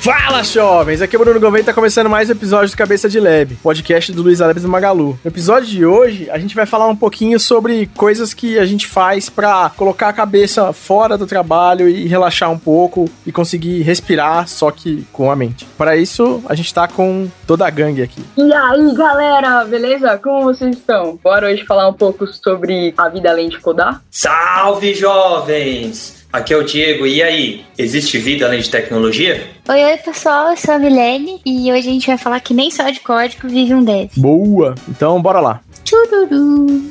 Fala, jovens! Aqui é o Bruno Gouveia e tá começando mais um episódio do Cabeça de Lab, podcast do Luiz Alves do Magalu. No episódio de hoje, a gente vai falar um pouquinho sobre coisas que a gente faz para colocar a cabeça fora do trabalho e relaxar um pouco e conseguir respirar, só que com a mente. Para isso, a gente tá com toda a gangue aqui. E aí, galera, beleza? Como vocês estão? Bora hoje falar um pouco sobre a vida além de codar? Salve, jovens! Aqui é o Diego, e aí? Existe vida além de tecnologia? Oi, oi pessoal, eu sou a Milene e hoje a gente vai falar que nem só de código vive um dev. Boa! Então, bora lá. Tchururu!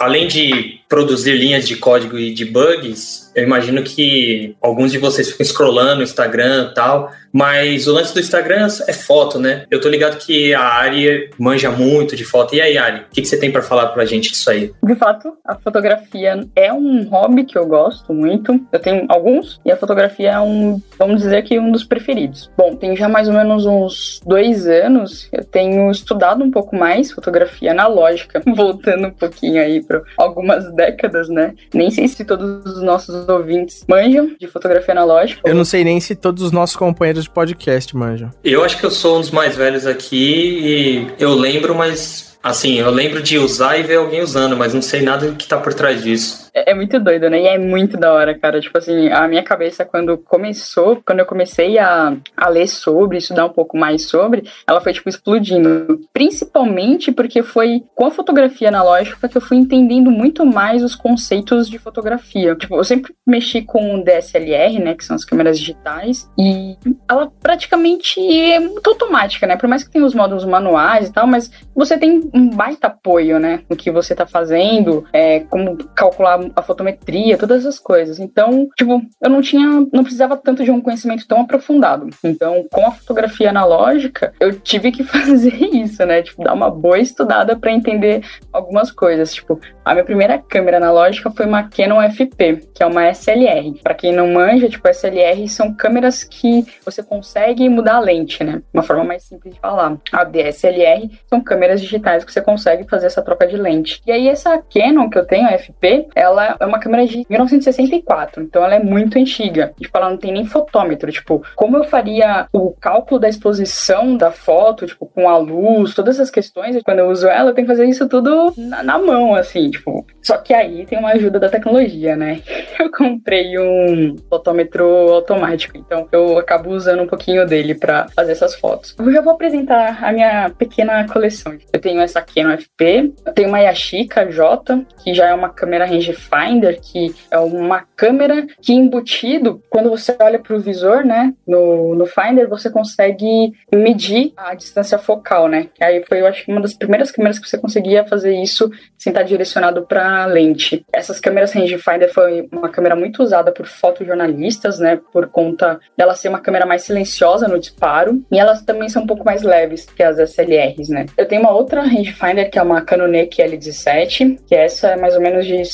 Além de produzir linhas de código e de bugs, eu imagino que alguns de vocês ficam scrollando no Instagram e tal, mas o lance do Instagram é foto, né? Eu tô ligado que a Ari manja muito de foto. E aí, Ari, o que, que você tem para falar pra gente disso aí? De fato, a fotografia é um hobby que eu gosto muito. Eu tenho alguns, e a fotografia é um, vamos dizer que um dos preferidos. Bom, tem já mais ou menos uns dois anos eu tenho estudado um pouco mais fotografia analógica, voltando um pouquinho aí para algumas décadas, né? Nem sei se todos os nossos ouvintes manjam de fotografia analógica. Eu não sei nem se todos os nossos companheiros de podcast manjam. Eu acho que eu sou um dos mais velhos aqui e eu lembro, mas Assim, eu lembro de usar e ver alguém usando, mas não sei nada do que tá por trás disso. É, é, muito doido, né? E é muito da hora, cara. Tipo assim, a minha cabeça, quando começou, quando eu comecei a, a ler sobre, estudar um pouco mais sobre, ela foi, tipo, explodindo. Principalmente porque foi com a fotografia analógica que eu fui entendendo muito mais os conceitos de fotografia. Tipo, eu sempre mexi com DSLR, né? Que são as câmeras digitais. E ela praticamente é muito automática, né? Por mais que tenha os modos manuais e tal, mas você tem um baita apoio, né? No que você tá fazendo, é, como calcular a fotometria, todas essas coisas. Então, tipo, eu não tinha, não precisava tanto de um conhecimento tão aprofundado. Então, com a fotografia analógica, eu tive que fazer isso, né? Tipo, dar uma boa estudada para entender algumas coisas. Tipo, a minha primeira câmera analógica foi uma Canon FP, que é uma SLR. Para quem não manja, tipo, SLR são câmeras que você consegue mudar a lente, né? Uma forma mais simples de falar. A DSLR são câmeras digitais que você consegue fazer essa troca de lente. E aí essa Canon que eu tenho, a FP, ela é uma câmera de 1964, então ela é muito antiga. Tipo, ela não tem nem fotômetro, tipo, como eu faria o cálculo da exposição da foto, tipo, com a luz, todas essas questões, quando eu uso ela, eu tenho que fazer isso tudo na, na mão, assim, tipo. Só que aí tem uma ajuda da tecnologia, né? Eu comprei um fotômetro automático, então eu acabo usando um pouquinho dele para fazer essas fotos. Eu já vou apresentar a minha pequena coleção. Eu tenho essa Canon FP. Tem uma Yashica J, que já é uma câmera rangefinder, que é uma câmera que embutido, quando você olha para o visor, né, no, no Finder, você consegue medir a distância focal, né? Aí foi, eu acho, uma das primeiras câmeras que você conseguia fazer isso sem estar direcionado para lente. Essas câmeras rangefinder foi uma câmera muito usada por fotojornalistas, né, por conta dela ser uma câmera mais silenciosa no disparo, e elas também são um pouco mais leves que as SLRs, né? Eu tenho uma outra rangefinder, que é uma Canon L17, que essa é mais ou menos de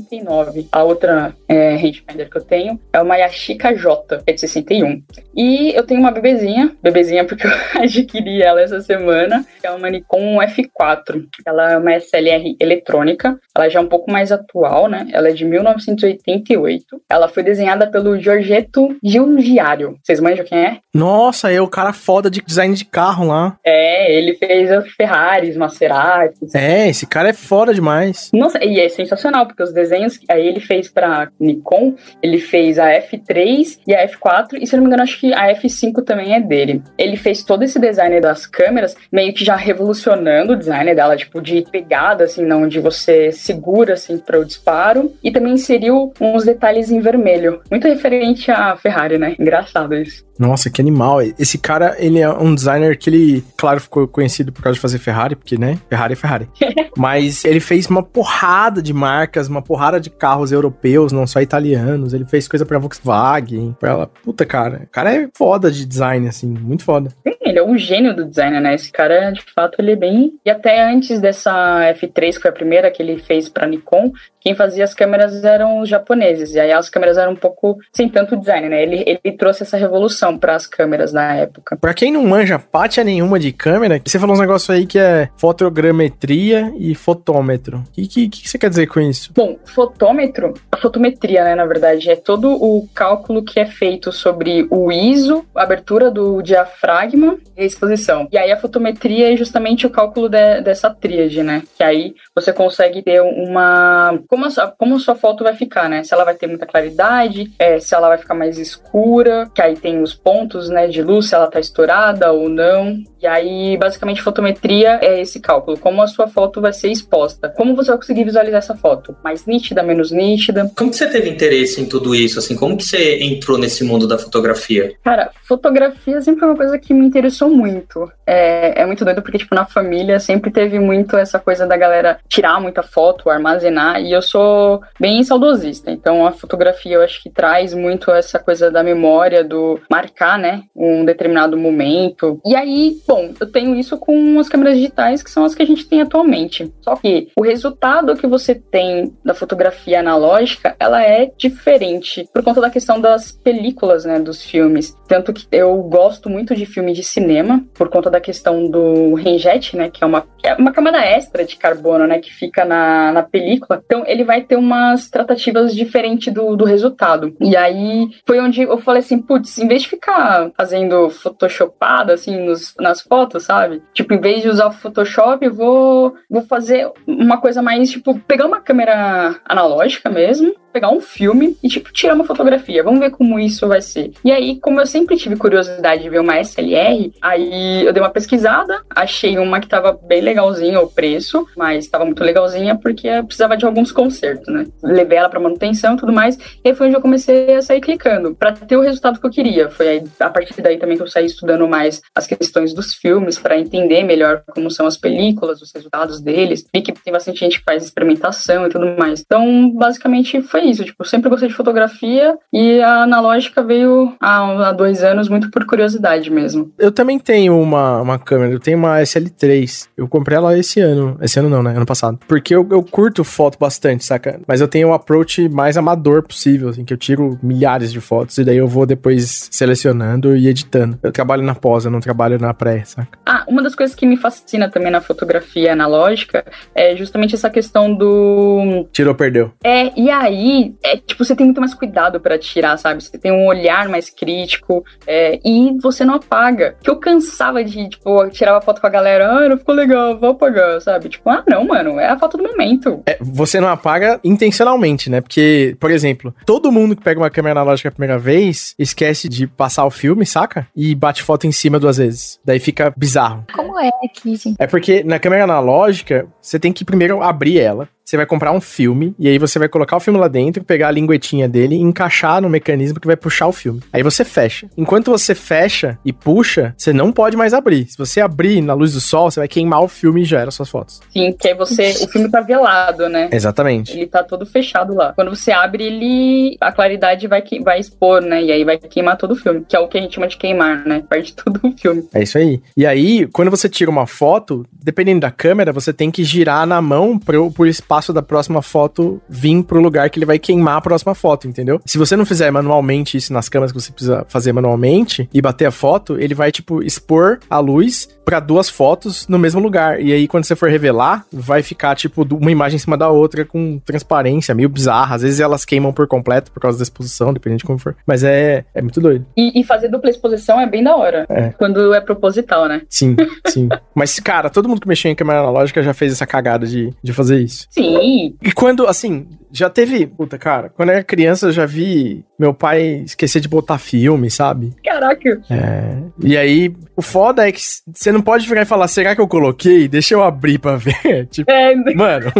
69. A outra é, que eu tenho é uma Yashica J, é de 61. E eu tenho uma bebezinha, bebezinha porque eu adquiri ela essa semana, que é uma Nikon F4. Ela é uma SLR eletrônica, ela já é um pouco mais atual, né? Ela é de 1988. Ela foi desenhada pelo Giorgetto Giugiaro. Vocês manjam quem é? Nossa, é o cara foda de design de carro lá. É, ele fez as Ferraris, Maseratis. É, esse cara é foda demais. Nossa, e é sensacional, porque os desenhos aí ele fez pra Nikon, ele fez a F3 e a F4, e se não me engano, acho que a F5 também é dele. Ele fez todo esse design das câmeras, meio que já revolucionando o design dela, tipo, de pegada, assim, não, onde você segura, assim, para o disparo, e também inseriu uns detalhes em vermelho, muito referente à Ferrari, né? Engraçado isso. Nossa, que animal. Esse cara, ele é um designer que ele, claro, ficou conhecido por causa de fazer Ferrari, porque, né? Ferrari é Ferrari. Mas ele fez uma porrada de marcas, uma porrada de carros europeus, não só italianos. Ele fez coisa pra Volkswagen, pra ela. Puta, cara. O cara é foda de design, assim, muito foda. Sim, ele é um gênio do design, né? Esse cara, de fato, ele é bem. E até antes dessa F3, que foi a primeira que ele fez pra Nikon, quem fazia as câmeras eram os japoneses. E aí as câmeras eram um pouco sem tanto design, né? Ele, ele trouxe essa revolução evolução para as câmeras na época. Pra quem não manja pátia nenhuma de câmera, você falou uns negócios aí que é fotogrametria e fotômetro. O que, que, que, você quer dizer com isso? Bom, fotômetro, a fotometria, né, na verdade, é todo o cálculo que é feito sobre o ISO, a abertura do diafragma e a exposição. E aí a fotometria é justamente o cálculo de, dessa tríade, né? Que aí você consegue ter uma. Como a, sua, como a sua foto vai ficar, né? Se ela vai ter muita claridade, é, se ela vai ficar mais escura, que aí tem os pontos, né, de luz, se ela tá estourada ou não. E aí, basicamente, fotometria é esse cálculo, como a sua foto vai ser exposta. Como você vai conseguir visualizar essa foto? Mais nítida, menos nítida? Como que você teve interesse em tudo isso? Assim, como que você entrou nesse mundo da fotografia? Cara, fotografia sempre foi uma coisa que me interessou muito. É, é muito doido porque, tipo, na família sempre teve muito essa coisa da galera tirar muita foto, armazenar, e eu sou bem saudosista. Então, a fotografia eu acho que traz muito essa coisa da memória, do marcar, né, um determinado momento. E aí, bom, eu tenho isso com as câmeras digitais, que são as que a gente tem atualmente. Só que o resultado que você tem da fotografia analógica, ela é diferente por conta da questão das películas, né, dos filmes. Tanto que eu gosto muito de filme de cinema, por conta da questão do renjet, né, que é uma, é uma camada extra de carbono, né, que fica na, na película. Então, ele vai ter umas tratativas diferentes do, do resultado. E aí, foi onde eu falei assim, putz, em vez de ficar fazendo photoshopada, assim, nos, nas fotos, sabe? Tipo, em vez de usar o Photoshop, eu vou, vou fazer uma coisa mais, tipo, pegar uma câmera analógica mesmo, pegar um filme e, tipo, tirar uma fotografia. Vamos ver como isso vai ser. E aí, como eu sempre tive curiosidade de ver uma SLR, aí eu dei uma pesquisada, achei uma que tava bem legalzinha o preço, mas tava muito legalzinha porque precisava de alguns consertos, né? Levei ela pra manutenção e tudo mais, e aí foi onde eu comecei a sair clicando, para ter o resultado que eu queria. Foi aí, a partir daí também que eu saí estudando mais as questões dos filmes, para entender melhor como são as películas, os resultados deles. Vi que tem bastante gente que faz experimentação e tudo mais. Então, basicamente, foi isso. Tipo, sempre gostei de fotografia e a analógica veio há, há dois anos muito por curiosidade mesmo. Eu também tenho uma, uma câmera, eu tenho uma SL3. Eu comprei ela esse ano. Esse ano não, né? Ano passado. Porque eu, eu curto foto bastante, saca? Mas eu tenho um approach mais amador possível, assim, que eu tiro milhares de fotos e daí eu vou depois selecionando e editando. Eu trabalho na pós, eu não trabalho na pré, saca? Ah, uma das coisas que me fascina também na fotografia analógica é justamente essa questão do. Tirou, perdeu. É, e aí é tipo, você tem muito mais cuidado para tirar, sabe? Você tem um olhar mais crítico é, e você não apaga. Que eu cansava de, tipo, tirava foto com a galera, ah, não ficou legal, vou apagar, sabe? Tipo, ah, não, mano, é a foto do momento. É, você não apaga intencionalmente, né? Porque, por exemplo, todo mundo que pega uma câmera analógica a primeira vez esquece de passar o filme, saca? E bate foto em cima duas vezes. Daí fica bizarro. Como é aqui, gente? É porque na câmera analógica, você tem que primeiro abrir ela, você vai comprar um filme e aí você vai colocar o filme lá dentro, pegar a linguetinha dele e encaixar no mecanismo que vai puxar o filme. Aí você fecha. Enquanto você fecha e puxa, você não pode mais abrir. Se você abrir na luz do sol, você vai queimar o filme e já era suas fotos. Sim, que aí você. O filme tá velado, né? Exatamente. Ele tá todo fechado lá. Quando você abre, ele. A claridade vai, que... vai expor, né? E aí vai queimar todo o filme. Que é o que a gente chama de queimar, né? Perde todo o filme. É isso aí. E aí, quando você tira uma foto, dependendo da câmera, você tem que girar na mão pro, pro espaço espaço da próxima foto vir pro lugar que ele vai queimar a próxima foto, entendeu? Se você não fizer manualmente isso nas câmeras que você precisa fazer manualmente e bater a foto, ele vai, tipo, expor a luz para duas fotos no mesmo lugar. E aí, quando você for revelar, vai ficar, tipo, uma imagem em cima da outra com transparência, meio bizarra. Às vezes elas queimam por completo por causa da exposição, dependendo de como for. Mas é, é muito doido. E, e fazer dupla exposição é bem da hora. É. Quando é proposital, né? Sim, sim. Mas, cara, todo mundo que mexeu em câmera analógica já fez essa cagada de, de fazer isso. Sim. E quando, assim, já teve. Puta, cara, quando eu era criança eu já vi meu pai esquecer de botar filme, sabe? Caraca. É. E aí, o foda é que você não pode ficar e falar, será que eu coloquei? Deixa eu abrir pra ver. tipo, é. mano,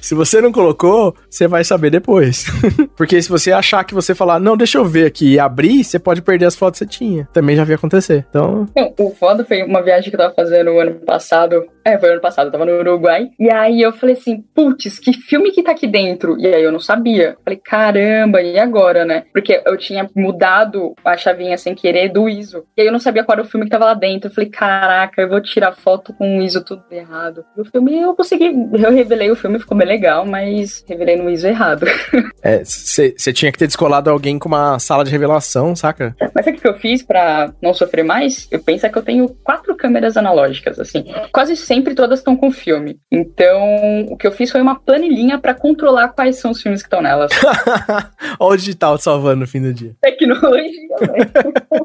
se você não colocou, você vai saber depois. Porque se você achar que você falar, não, deixa eu ver aqui e abrir, você pode perder as fotos que você tinha. Também já vi acontecer. Então. O foda foi uma viagem que eu tava fazendo ano passado. É, foi ano passado, eu tava no Uruguai. E aí eu falei assim, putz, que filme que tá aqui dentro? E aí eu não sabia. Falei, caramba, e agora, né? Porque eu tinha mudado a chavinha sem querer do ISO. E aí eu não sabia qual era o filme que tava lá dentro. Eu falei, caraca, eu vou tirar foto com o ISO tudo errado. E o filme eu consegui, eu revelei o filme, ficou como é legal, mas revelei no ISO errado. É, você tinha que ter descolado alguém com uma sala de revelação, saca? Mas sabe o que eu fiz para não sofrer mais? Eu penso que eu tenho quatro câmeras analógicas, assim. Quase sempre todas estão com filme. Então, o que eu fiz foi uma planilhinha para controlar quais são os filmes que estão nelas. Olha o digital salvando no fim do dia. Tecnologia, velho.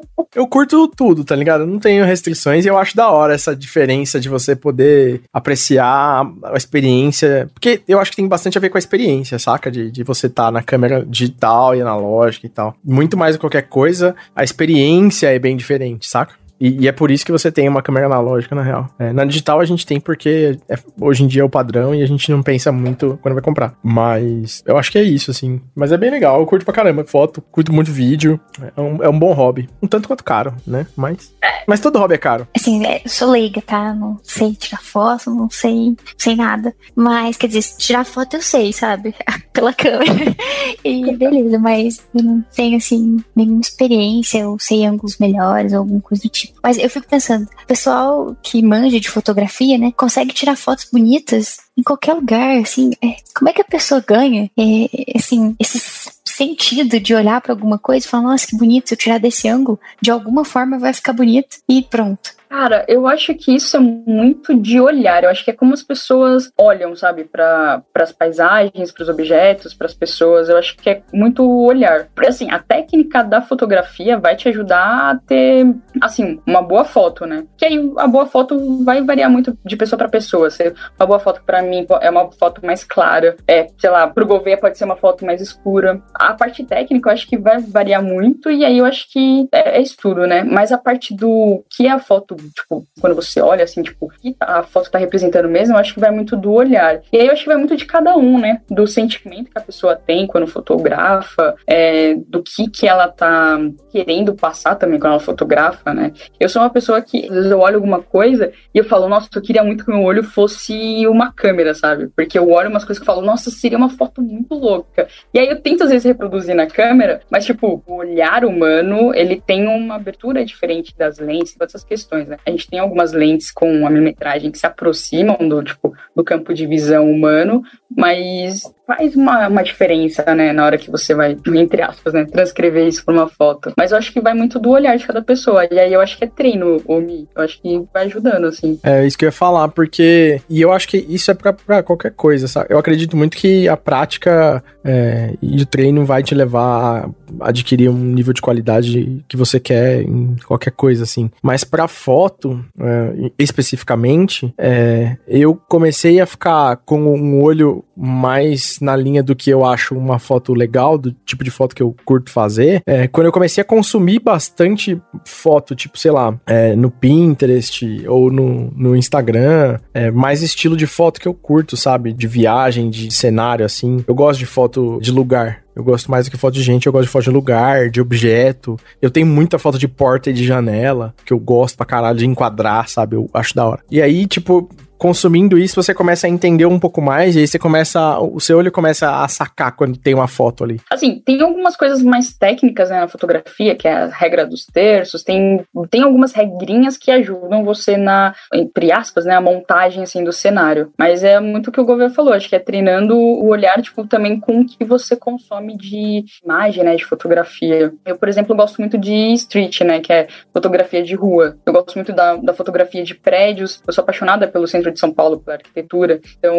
Eu curto tudo, tá ligado? Eu não tenho restrições e eu acho da hora essa diferença de você poder apreciar a experiência. Porque eu acho que tem bastante a ver com a experiência, saca? De, de você estar tá na câmera digital e analógica e tal. Muito mais do que qualquer coisa, a experiência é bem diferente, saca? E, e, é por isso que você tem uma câmera analógica, na real. É, na digital a gente tem porque é, hoje em dia é o padrão e a gente não pensa muito quando vai comprar. Mas eu acho que é isso, assim. Mas é bem legal, eu curto pra caramba foto, curto muito vídeo. É um, é um bom hobby. Um tanto quanto caro, né? Mas. Mas todo hobby é caro. Assim, é, eu sou leiga, tá? Não sei tirar foto, não sei, sei nada. Mas, quer dizer, tirar foto eu sei, sabe? Pela câmera. e beleza, mas eu não tenho, assim, nenhuma experiência, eu sei ângulos melhores alguma coisa do tipo. Mas eu fico pensando, pessoal que manja de fotografia, né, consegue tirar fotos bonitas em qualquer lugar, assim, é, como é que a pessoa ganha, é, assim, esse sentido de olhar para alguma coisa e falar, nossa, que bonito, se eu tirar desse ângulo, de alguma forma vai ficar bonito e pronto. Cara, eu acho que isso é muito de olhar. Eu acho que é como as pessoas olham, sabe, para as paisagens, para os objetos, para as pessoas. Eu acho que é muito olhar. Porque, assim, a técnica da fotografia vai te ajudar a ter, assim, uma boa foto, né? Que aí a boa foto vai variar muito de pessoa para pessoa. Se uma boa foto para mim é uma foto mais clara, é, sei lá, pro Gouveia pode ser uma foto mais escura. A parte técnica eu acho que vai variar muito e aí eu acho que é, é estudo, né? Mas a parte do que é a foto tipo, quando você olha, assim, tipo, o que a foto tá representando mesmo, eu acho que vai muito do olhar. E aí eu acho que vai muito de cada um, né? Do sentimento que a pessoa tem quando fotografa, é, do que que ela tá querendo passar também quando ela fotografa, né? Eu sou uma pessoa que, às vezes, eu olho alguma coisa e eu falo, nossa, eu queria muito que meu olho fosse uma câmera, sabe? Porque eu olho umas coisas que eu falo, nossa, seria uma foto muito louca. E aí eu tento, às vezes, reproduzir na câmera, mas, tipo, o olhar humano, ele tem uma abertura diferente das lentes, todas essas questões, né? A gente tem algumas lentes com a milimetragem que se aproximam do, tipo, do campo de visão humano, mas faz uma, uma diferença, né, na hora que você vai, entre aspas, né, transcrever isso por uma foto. Mas eu acho que vai muito do olhar de cada pessoa. E aí eu acho que é treino, Mi. Eu acho que vai ajudando, assim. É isso que eu ia falar, porque. E eu acho que isso é pra qualquer coisa, sabe? Eu acredito muito que a prática é, e o treino vai te levar a adquirir um nível de qualidade que você quer em qualquer coisa, assim. Mas pra foto, é, especificamente, é, eu comecei a ficar com um olho mais na linha do que eu acho uma foto legal, do tipo de foto que eu curto fazer, é, quando eu comecei a consumir bastante foto, tipo, sei lá, é, no Pinterest ou no, no Instagram, é, mais estilo de foto que eu curto, sabe? De viagem, de cenário, assim. Eu gosto de foto de lugar. Eu gosto mais do que foto de gente, eu gosto de foto de lugar, de objeto. Eu tenho muita foto de porta e de janela, que eu gosto pra caralho de enquadrar, sabe? Eu acho da hora. E aí, tipo, consumindo isso, você começa a entender um pouco mais, e aí você começa. O seu olho começa a sacar quando tem uma foto ali. Assim, tem algumas coisas mais técnicas né, na fotografia, que é a regra dos terços, tem, tem algumas regrinhas que ajudam você na, entre aspas, né, a montagem assim, do cenário. Mas é muito o que o governo falou, acho que é treinando o olhar, tipo, também com o que você consome de imagem, né, de fotografia. Eu, por exemplo, gosto muito de street, né, que é fotografia de rua. Eu gosto muito da, da fotografia de prédios, eu sou apaixonada pelo centro centro de São Paulo pela arquitetura. Então,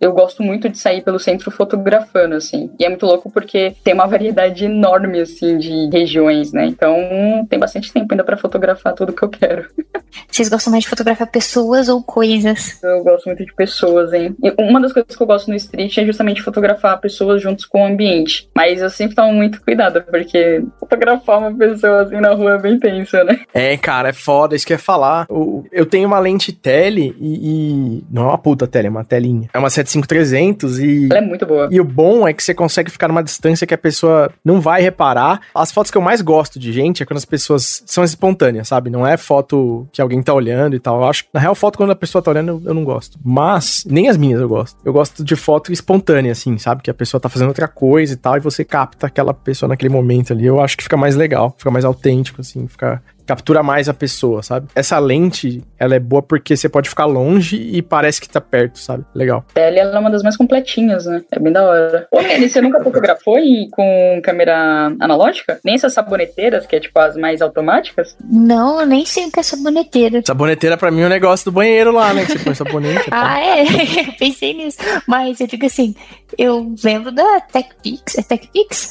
eu gosto muito de sair pelo centro fotografando, assim. E é muito louco porque tem uma variedade enorme, assim, de regiões, né? Então, tem bastante tempo ainda para fotografar tudo que eu quero. Vocês gostam mais de fotografar pessoas ou coisas? Eu gosto muito de pessoas, hein? E uma das coisas que eu gosto no street é justamente fotografar pessoas juntos com o ambiente. Mas eu sempre tomo muito cuidado, porque fotografar uma pessoa assim na rua é bem tenso, né? É, cara, é foda, isso que eu ia falar. Eu tenho uma lente tele e, e, Não é uma puta tela, é uma telinha. É uma 75300 e. Ela é muito boa. E o bom é que você consegue ficar numa distância que a pessoa não vai reparar. As fotos que eu mais gosto de gente é quando as pessoas são espontâneas, sabe? Não é foto que alguém tá olhando e tal. Eu acho. Na real, foto quando a pessoa tá olhando, eu, eu não gosto. Mas, nem as minhas eu gosto. Eu gosto de foto espontânea, assim, sabe? Que a pessoa tá fazendo outra coisa e tal, e você capta aquela pessoa naquele momento ali. Eu acho que fica mais legal, fica mais autêntico, assim, fica captura mais a pessoa, sabe? Essa lente, ela é boa porque você pode ficar longe e parece que tá perto, sabe? Legal. Ela é uma das mais completinhas, né? É bem da hora. Ô, Nelly, você nunca fotografou e com câmera analógica? Nem essas saboneteiras, que é tipo as mais automáticas? Não, eu nem sei o que é saboneteira. Saboneteira pra mim é um negócio do banheiro lá, né? Que você põe sabonete. ah, é? Pensei nisso. Mas eu digo assim, eu lembro da TechPix. É TechPix?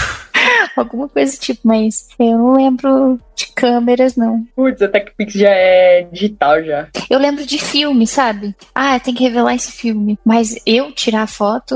Alguma coisa tipo, mas eu não lembro de câmeras, não. Putz, a TechPix já é digital já. Eu lembro de filme, sabe? Ah, tem que revelar esse filme. Mas eu tirar foto,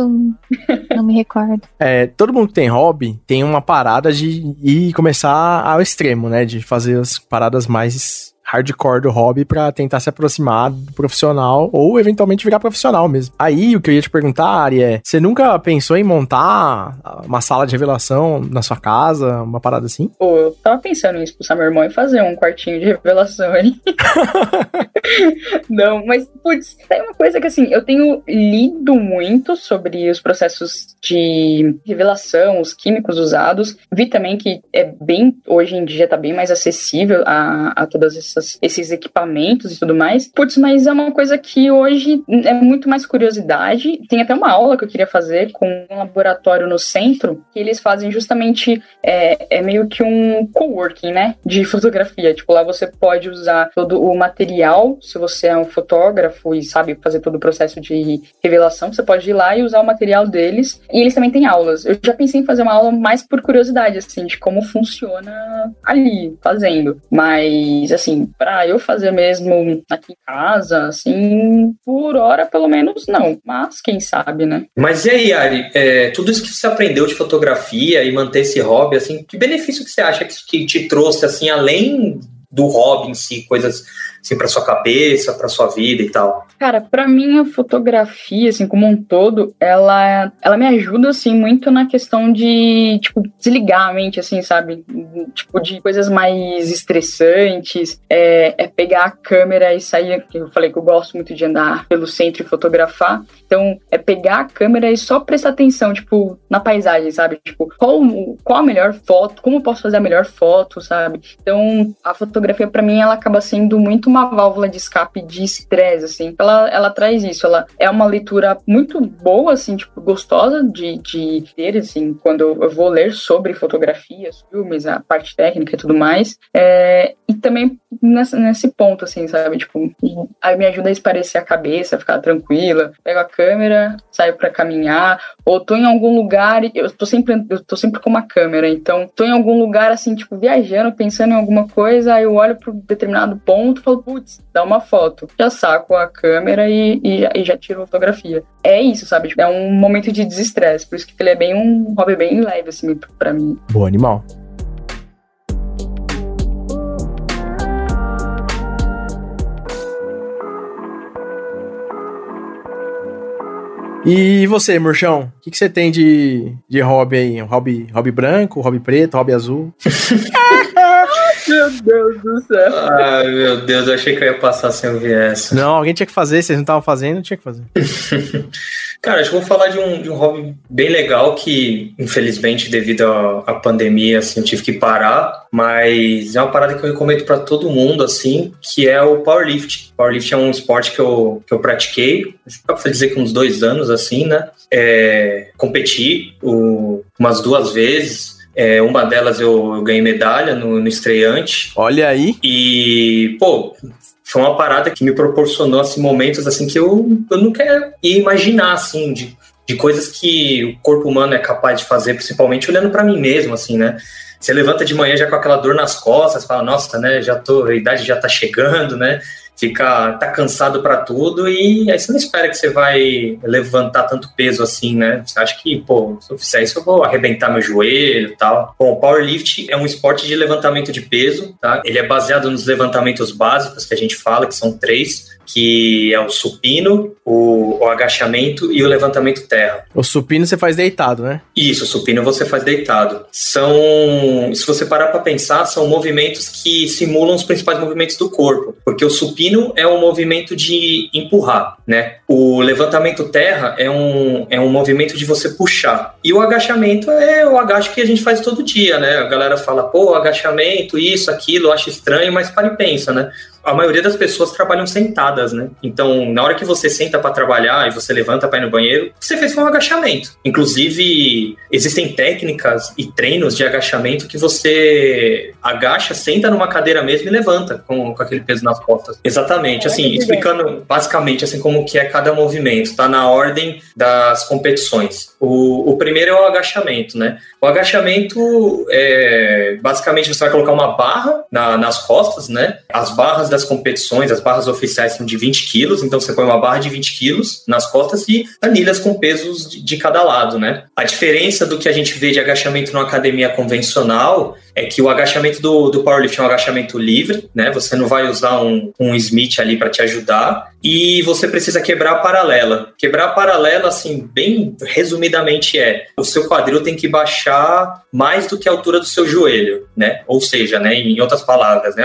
não me recordo. É, todo mundo que tem hobby tem uma parada de ir começar ao extremo, né? De fazer as paradas mais hardcore do hobby para tentar se aproximar do profissional ou eventualmente virar profissional mesmo. Aí o que eu ia te perguntar, Ari, é: você nunca pensou em montar uma sala de revelação na sua casa, uma parada assim? Pô, eu tava pensando em expulsar meu irmão e fazer um quartinho de revelação aí. Não, mas, putz, tem uma coisa que assim, eu tenho lido muito sobre os processos de revelação, os químicos usados. Vi também que é bem, hoje em dia tá bem mais acessível a, a todas essas essas, esses equipamentos e tudo mais. Putz, mas é uma coisa que hoje é muito mais curiosidade. Tem até uma aula que eu queria fazer com um laboratório no centro, que eles fazem justamente, é, é meio que um coworking, né, de fotografia. Tipo, lá você pode usar todo o material, se você é um fotógrafo e sabe fazer todo o processo de revelação, você pode ir lá e usar o material deles. E eles também têm aulas. Eu já pensei em fazer uma aula mais por curiosidade, assim, de como funciona ali, fazendo. Mas, assim, para eu fazer mesmo aqui em casa, assim, por hora pelo menos não, mas quem sabe, né? Mas e aí, Ari, é, tudo isso que você aprendeu de fotografia e manter esse hobby, assim, que benefício que você acha que, que te trouxe, assim, além do hobby em si, coisas assim, para sua cabeça, para sua vida e tal? Cara, para mim a fotografia, assim, como um todo, ela, ela me ajuda, assim, muito na questão de, tipo, desligar a mente, assim, sabe? Tipo, de coisas mais estressantes, é, é pegar a câmera e sair, eu falei que eu gosto muito de andar pelo centro e fotografar, então é pegar a câmera e só prestar atenção, tipo, na paisagem, sabe? Tipo, qual, qual a melhor foto, como eu posso fazer a melhor foto, sabe? Então, a fotografia para mim, ela acaba sendo muito uma válvula de escape de estresse, assim. Ela, ela traz isso, ela é uma leitura muito boa, assim, tipo, gostosa de, de ter, assim, quando eu vou ler sobre fotografias, filmes, a parte técnica e tudo mais. É, e também nessa, nesse ponto, assim, sabe? Tipo, aí me ajuda a esparecer a cabeça, ficar tranquila. Pego a câmera, saio para caminhar, ou tô em algum lugar, eu tô sempre, eu tô sempre com uma câmera, então tô em algum lugar, assim, tipo, viajando, pensando em alguma coisa, aí eu olho para determinado ponto falo, putz, dá uma foto. Já saco a câmera e, e, e já tiro a fotografia. É isso, sabe? Tipo, é um momento de desestresse, por isso que ele é bem um hobby bem leve, assim, pra mim. Bom animal. E você, Murchão? O que, que você tem de, de hobby aí? Um hobby, hobby branco, hobby preto, hobby azul? meu Deus do céu. Ai, meu Deus, eu achei que eu ia passar sem ouvir essa. Não, alguém tinha que fazer, vocês não estavam fazendo, tinha que fazer. Cara, acho que vou falar de um, de um hobby bem legal que, infelizmente, devido à pandemia, assim, eu tive que parar, mas é uma parada que eu recomendo para todo mundo, assim, que é o powerlift. Powerlift é um esporte que eu, que eu pratiquei, dá pra dizer que uns dois anos, assim, né? É, competi o, umas duas vezes, é, uma delas eu, eu ganhei medalha no, no, estreante. Olha aí. E, pô, foi uma parada que me proporcionou assim, momentos assim que eu, eu nunca ia imaginar, assim, de, de coisas que o corpo humano é capaz de fazer, principalmente olhando para mim mesmo, assim, né? Você levanta de manhã já com aquela dor nas costas, fala, nossa, né, já tô, a idade já tá chegando, né? Fica tá cansado para tudo e aí você não espera que você vai levantar tanto peso assim, né? Você acha que, pô, se eu fizer isso eu vou arrebentar meu joelho e tal. Bom, o powerlift é um esporte de levantamento de peso, tá? Ele é baseado nos levantamentos básicos que a gente fala, que são três, que é o supino, o, o, agachamento e o levantamento terra. O supino você faz deitado, né? Isso, o supino você faz deitado. São, se você parar para pensar, são movimentos que simulam os principais movimentos do corpo, porque o supino é um movimento de empurrar, né? O levantamento terra é um, é um movimento de você puxar. E o agachamento é o agacho que a gente faz todo dia, né? A galera fala, pô, agachamento, isso, aquilo, acha estranho, mas para e pensa, né? A maioria das pessoas trabalham sentadas, né? Então, na hora que você senta para trabalhar e você levanta para ir no banheiro, você fez um agachamento. Inclusive, existem técnicas e treinos de agachamento que você agacha, senta numa cadeira mesmo e levanta com, com aquele peso nas costas. Exatamente, assim, explicando basicamente assim como que é cada movimento, tá na ordem das competições. O, o primeiro é o agachamento, né? O agachamento é basicamente você vai colocar uma barra na, nas costas, né? As barras das competições, as barras oficiais são de 20 quilos, então você põe uma barra de 20 quilos nas costas e anilhas com pesos de, de cada lado, né? A diferença do que a gente vê de agachamento numa academia convencional é que o agachamento do, do powerlifting é um agachamento livre, né? Você não vai usar um, um Smith ali para te ajudar e você precisa quebrar a paralela. Quebrar a paralela, assim, bem resumidamente é o seu quadril tem que baixar mais do que a altura do seu joelho, né? Ou seja, né, em outras palavras, né?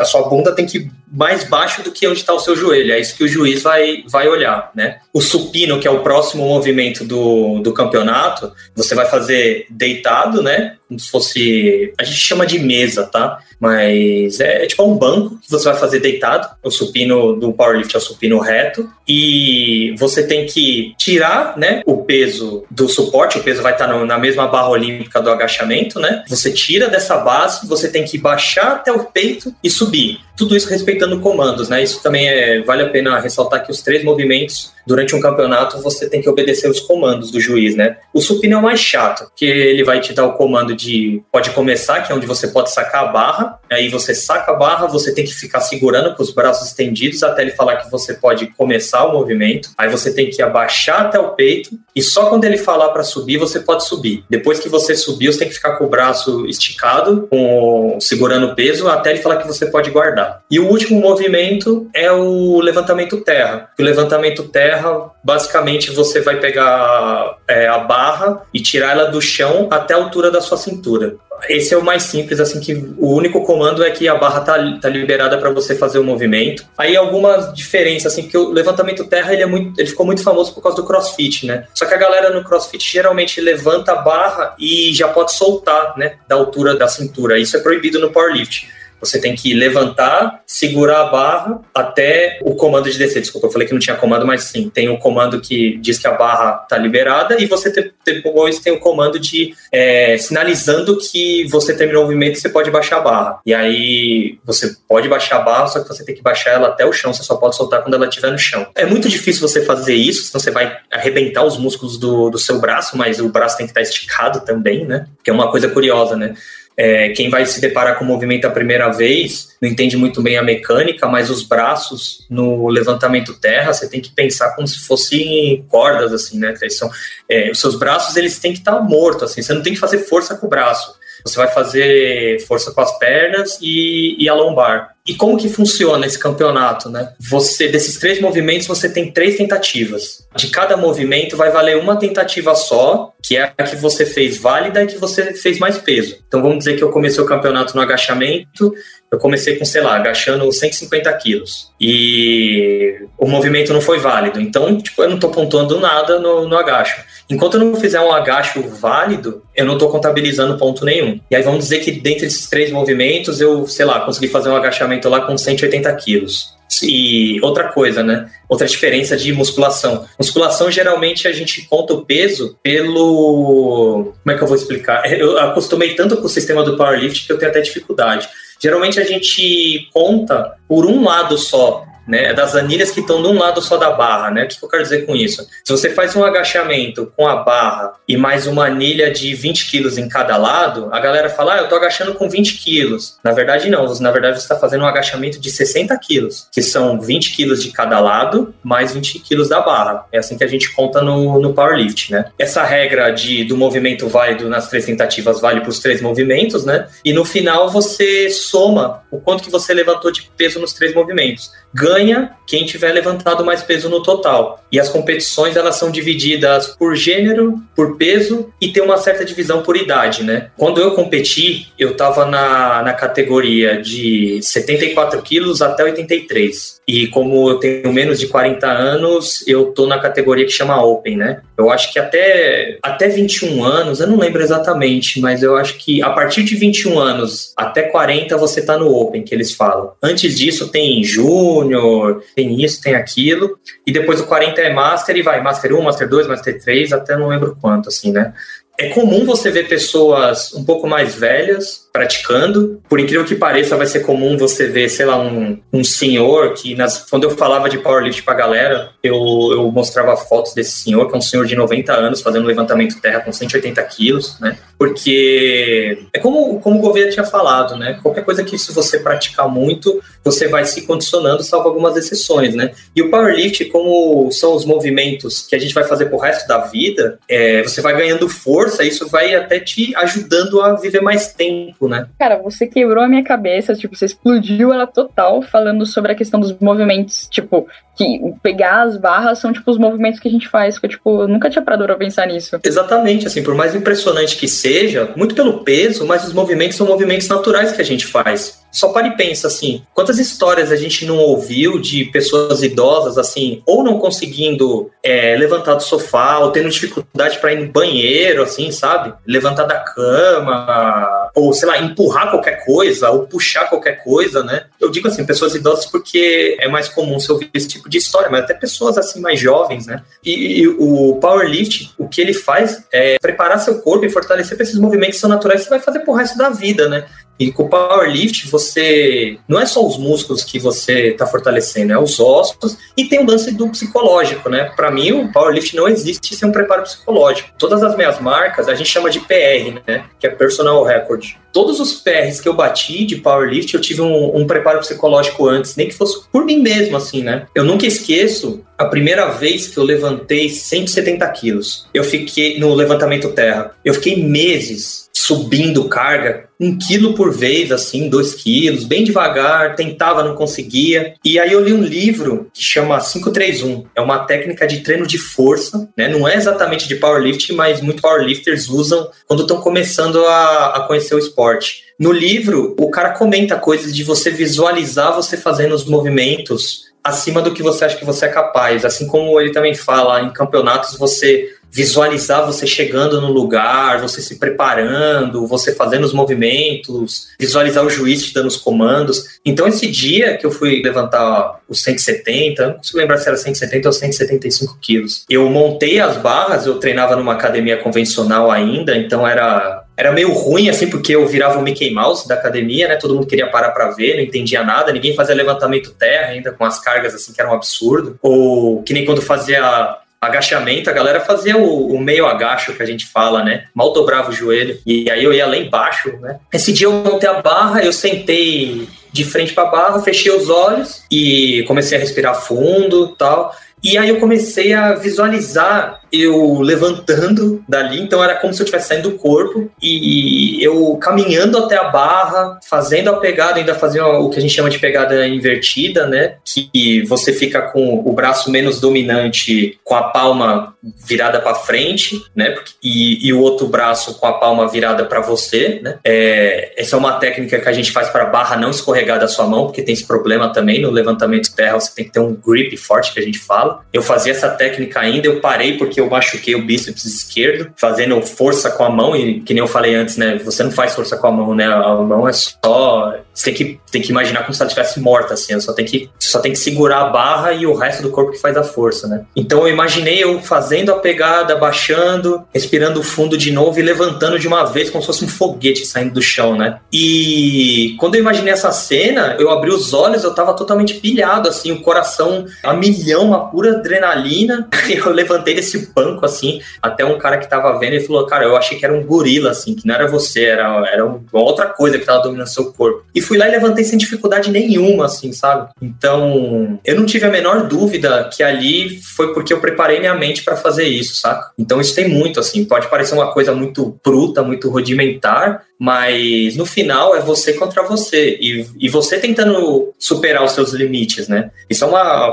a sua bunda tem que ir mais baixo do que onde está o seu joelho. É isso que o juiz vai, vai olhar, né? O supino, que é o próximo movimento do, do campeonato, você vai fazer deitado, né? Como se fosse. A gente chama de mesa, tá? Mas é, é tipo um banco que você vai fazer deitado. O supino do powerlift é o supino reto. E você tem que tirar, né? O peso do suporte, o peso vai estar tá na mesma barra olímpica do agachamento, né? Você tira dessa base, você tem que baixar até o peito e subir. Tudo isso respeitando comandos, né? Isso também é, vale a pena ressaltar que os três movimentos durante um campeonato você tem que obedecer os comandos do juiz, né? O supino é o mais chato, que ele vai te dar o comando de pode começar, que é onde você pode sacar a barra, aí você saca a barra, você tem que ficar segurando com os braços estendidos até ele falar que você pode começar o movimento, aí você tem que abaixar até o peito e só quando ele falar para subir você pode subir. Depois que você subiu, você tem que ficar com o braço esticado, com, segurando o peso até ele falar que você pode guardar. E o último movimento é o levantamento terra. O levantamento terra, basicamente, você vai pegar é, a barra e tirar ela do chão até a altura da sua cintura. Esse é o mais simples, assim, que o único comando é que a barra tá, tá liberada para você fazer o movimento. Aí algumas diferenças, assim, porque o levantamento terra ele, é muito, ele ficou muito famoso por causa do crossfit, né? Só que a galera no crossfit geralmente levanta a barra e já pode soltar, né, da altura da cintura. Isso é proibido no powerlift. Você tem que levantar, segurar a barra até o comando de descer. Desculpa, eu falei que não tinha comando, mas sim, tem o comando que diz que a barra está liberada e você depois tem o comando de é, sinalizando que você terminou o movimento e você pode baixar a barra. E aí você pode baixar a barra, só que você tem que baixar ela até o chão, você só pode soltar quando ela estiver no chão. É muito difícil você fazer isso, senão você vai arrebentar os músculos do, do seu braço, mas o braço tem que estar esticado também, né? Que é uma coisa curiosa, né? É, quem vai se deparar com o movimento a primeira vez não entende muito bem a mecânica, mas os braços no levantamento terra você tem que pensar como se fossem cordas, assim, né? São, é, os seus braços eles têm que estar mortos, assim, você não tem que fazer força com o braço. Você vai fazer força com as pernas e, e a lombar. E como que funciona esse campeonato, né? Você desses três movimentos você tem três tentativas. De cada movimento vai valer uma tentativa só, que é a que você fez válida e que você fez mais peso. Então vamos dizer que eu comecei o campeonato no agachamento, eu comecei com, sei lá, agachando 150 quilos. E o movimento não foi válido. Então, tipo, eu não estou pontuando nada no, no agacho. Enquanto eu não fizer um agacho válido, eu não estou contabilizando ponto nenhum. E aí vamos dizer que dentre esses três movimentos, eu, sei lá, consegui fazer um agachamento lá com 180 quilos. E outra coisa, né? Outra diferença de musculação. Musculação, geralmente, a gente conta o peso pelo. Como é que eu vou explicar? Eu acostumei tanto com o sistema do powerlift que eu tenho até dificuldade. Geralmente, a gente conta por um lado só né, das anilhas que estão de um lado só da barra, né? O que eu quero dizer com isso? Se você faz um agachamento com a barra e mais uma anilha de 20 quilos em cada lado, a galera fala, ah, eu tô agachando com 20 quilos. Na verdade, não. Na verdade, você está fazendo um agachamento de 60 quilos, que são 20 quilos de cada lado, mais 20 quilos da barra. É assim que a gente conta no, no powerlift, né? Essa regra de, do movimento válido nas três tentativas vale para os três movimentos, né? E no final você soma o quanto que você levantou de peso nos três movimentos. Ganha ganha quem tiver levantado mais peso no total. E as competições elas são divididas por gênero, por peso e tem uma certa divisão por idade, né? Quando eu competi, eu estava na, na categoria de 74 quilos até 83. E como eu tenho menos de 40 anos, eu tô na categoria que chama Open, né? Eu acho que até, até 21 anos, eu não lembro exatamente, mas eu acho que a partir de 21 anos até 40 você tá no Open, que eles falam. Antes disso tem Júnior, tem isso, tem aquilo, e depois o 40 é Master e vai Master 1, Master 2, Master 3, até não lembro quanto, assim, né? É comum você ver pessoas um pouco mais velhas praticando. Por incrível que pareça, vai ser comum você ver, sei lá, um, um senhor que, nas, quando eu falava de powerlift pra galera, eu, eu mostrava fotos desse senhor, que é um senhor de 90 anos, fazendo levantamento terra com 180 quilos, né? Porque é como, como o governo tinha falado, né? Qualquer coisa que se você praticar muito, você vai se condicionando, salvo algumas exceções, né? E o powerlift, como são os movimentos que a gente vai fazer pro resto da vida, é, você vai ganhando força, isso vai até te ajudando a viver mais tempo né? Cara, você quebrou a minha cabeça, tipo, você explodiu ela total falando sobre a questão dos movimentos, tipo, que pegar as barras são, tipo, os movimentos que a gente faz, que eu, tipo, eu nunca tinha parado pra pensar nisso. Exatamente, assim, por mais impressionante que seja, muito pelo peso, mas os movimentos são movimentos naturais que a gente faz. Só para e pensa, assim, quantas histórias a gente não ouviu de pessoas idosas, assim, ou não conseguindo é, levantar do sofá, ou tendo dificuldade para ir no banheiro, assim, sabe? Levantar da cama, ou, sei lá, empurrar qualquer coisa, ou puxar qualquer coisa, né? Eu digo assim, pessoas idosas porque é mais comum se ouvir esse tipo de história, mas até pessoas, assim, mais jovens, né? E, e o powerlift, o que ele faz é preparar seu corpo e fortalecer para esses movimentos que são naturais que você vai fazer pro resto da vida, né? E com o powerlift, você. Não é só os músculos que você está fortalecendo, é os ossos e tem o lance do psicológico, né? Para mim, o powerlift não existe sem um preparo psicológico. Todas as minhas marcas a gente chama de PR, né? Que é Personal Record. Todos os PRs que eu bati de powerlift, eu tive um, um preparo psicológico antes, nem que fosse por mim mesmo, assim, né? Eu nunca esqueço a primeira vez que eu levantei 170 quilos. Eu fiquei no levantamento terra. Eu fiquei meses subindo carga, um quilo por vez, assim, dois quilos, bem devagar, tentava, não conseguia. E aí eu li um livro que chama 531. É uma técnica de treino de força, né? Não é exatamente de powerlifting, mas muitos powerlifters usam quando estão começando a, a conhecer o esporte. No livro, o cara comenta coisas de você visualizar você fazendo os movimentos acima do que você acha que você é capaz. Assim como ele também fala, em campeonatos você visualizar você chegando no lugar, você se preparando, você fazendo os movimentos, visualizar o juiz te dando os comandos. Então, esse dia que eu fui levantar os 170, não consigo lembrar se era 170 ou 175 quilos, eu montei as barras, eu treinava numa academia convencional ainda, então era era meio ruim, assim, porque eu virava o Mickey Mouse da academia, né? Todo mundo queria parar para ver, não entendia nada, ninguém fazia levantamento terra ainda, com as cargas, assim, que era um absurdo. Ou que nem quando fazia agachamento, a galera fazia o, o, meio agacho que a gente fala, né? Mal dobrava o joelho. E aí eu ia lá embaixo, né? Esse dia eu montei a barra, eu sentei de frente para a barra, fechei os olhos e comecei a respirar fundo tal. E aí eu comecei a visualizar eu levantando dali, então era como se eu estivesse saindo do corpo e eu caminhando até a barra, fazendo a pegada, ainda fazendo o que a gente chama de pegada invertida, né? Que você fica com o braço menos dominante com a palma virada para frente, né? E, e, o outro braço com a palma virada para você, né? É, essa é uma técnica que a gente faz para a barra não escorregar da sua mão, porque tem esse problema também no levantamento terra, você tem que ter um grip forte que a gente fala. Eu fazia essa técnica ainda, eu parei porque eu machuquei o bíceps esquerdo, fazendo força com a mão, e que nem eu falei antes, né? Você não faz força com a mão, né? A mão é só. Você tem que, tem que imaginar como se ela estivesse morta, assim. Só tem, que, só tem que segurar a barra e o resto do corpo que faz a força, né? Então eu imaginei eu fazendo a pegada, baixando, respirando fundo de novo e levantando de uma vez, como se fosse um foguete saindo do chão, né? E quando eu imaginei essa cena, eu abri os olhos, eu tava totalmente pilhado, assim, o coração a milhão, uma pura adrenalina. Eu levantei desse banco, assim, até um cara que tava vendo e falou, cara, eu achei que era um gorila, assim, que não era você, era, era uma outra coisa que tava dominando seu corpo. E fui lá e levantei sem dificuldade nenhuma, assim, sabe? Então, eu não tive a menor dúvida que ali foi porque eu preparei minha mente para fazer isso, saca? Então, isso tem muito, assim, pode parecer uma coisa muito bruta, muito rudimentar, mas no final é você contra você e, e você tentando superar os seus limites, né? Isso é uma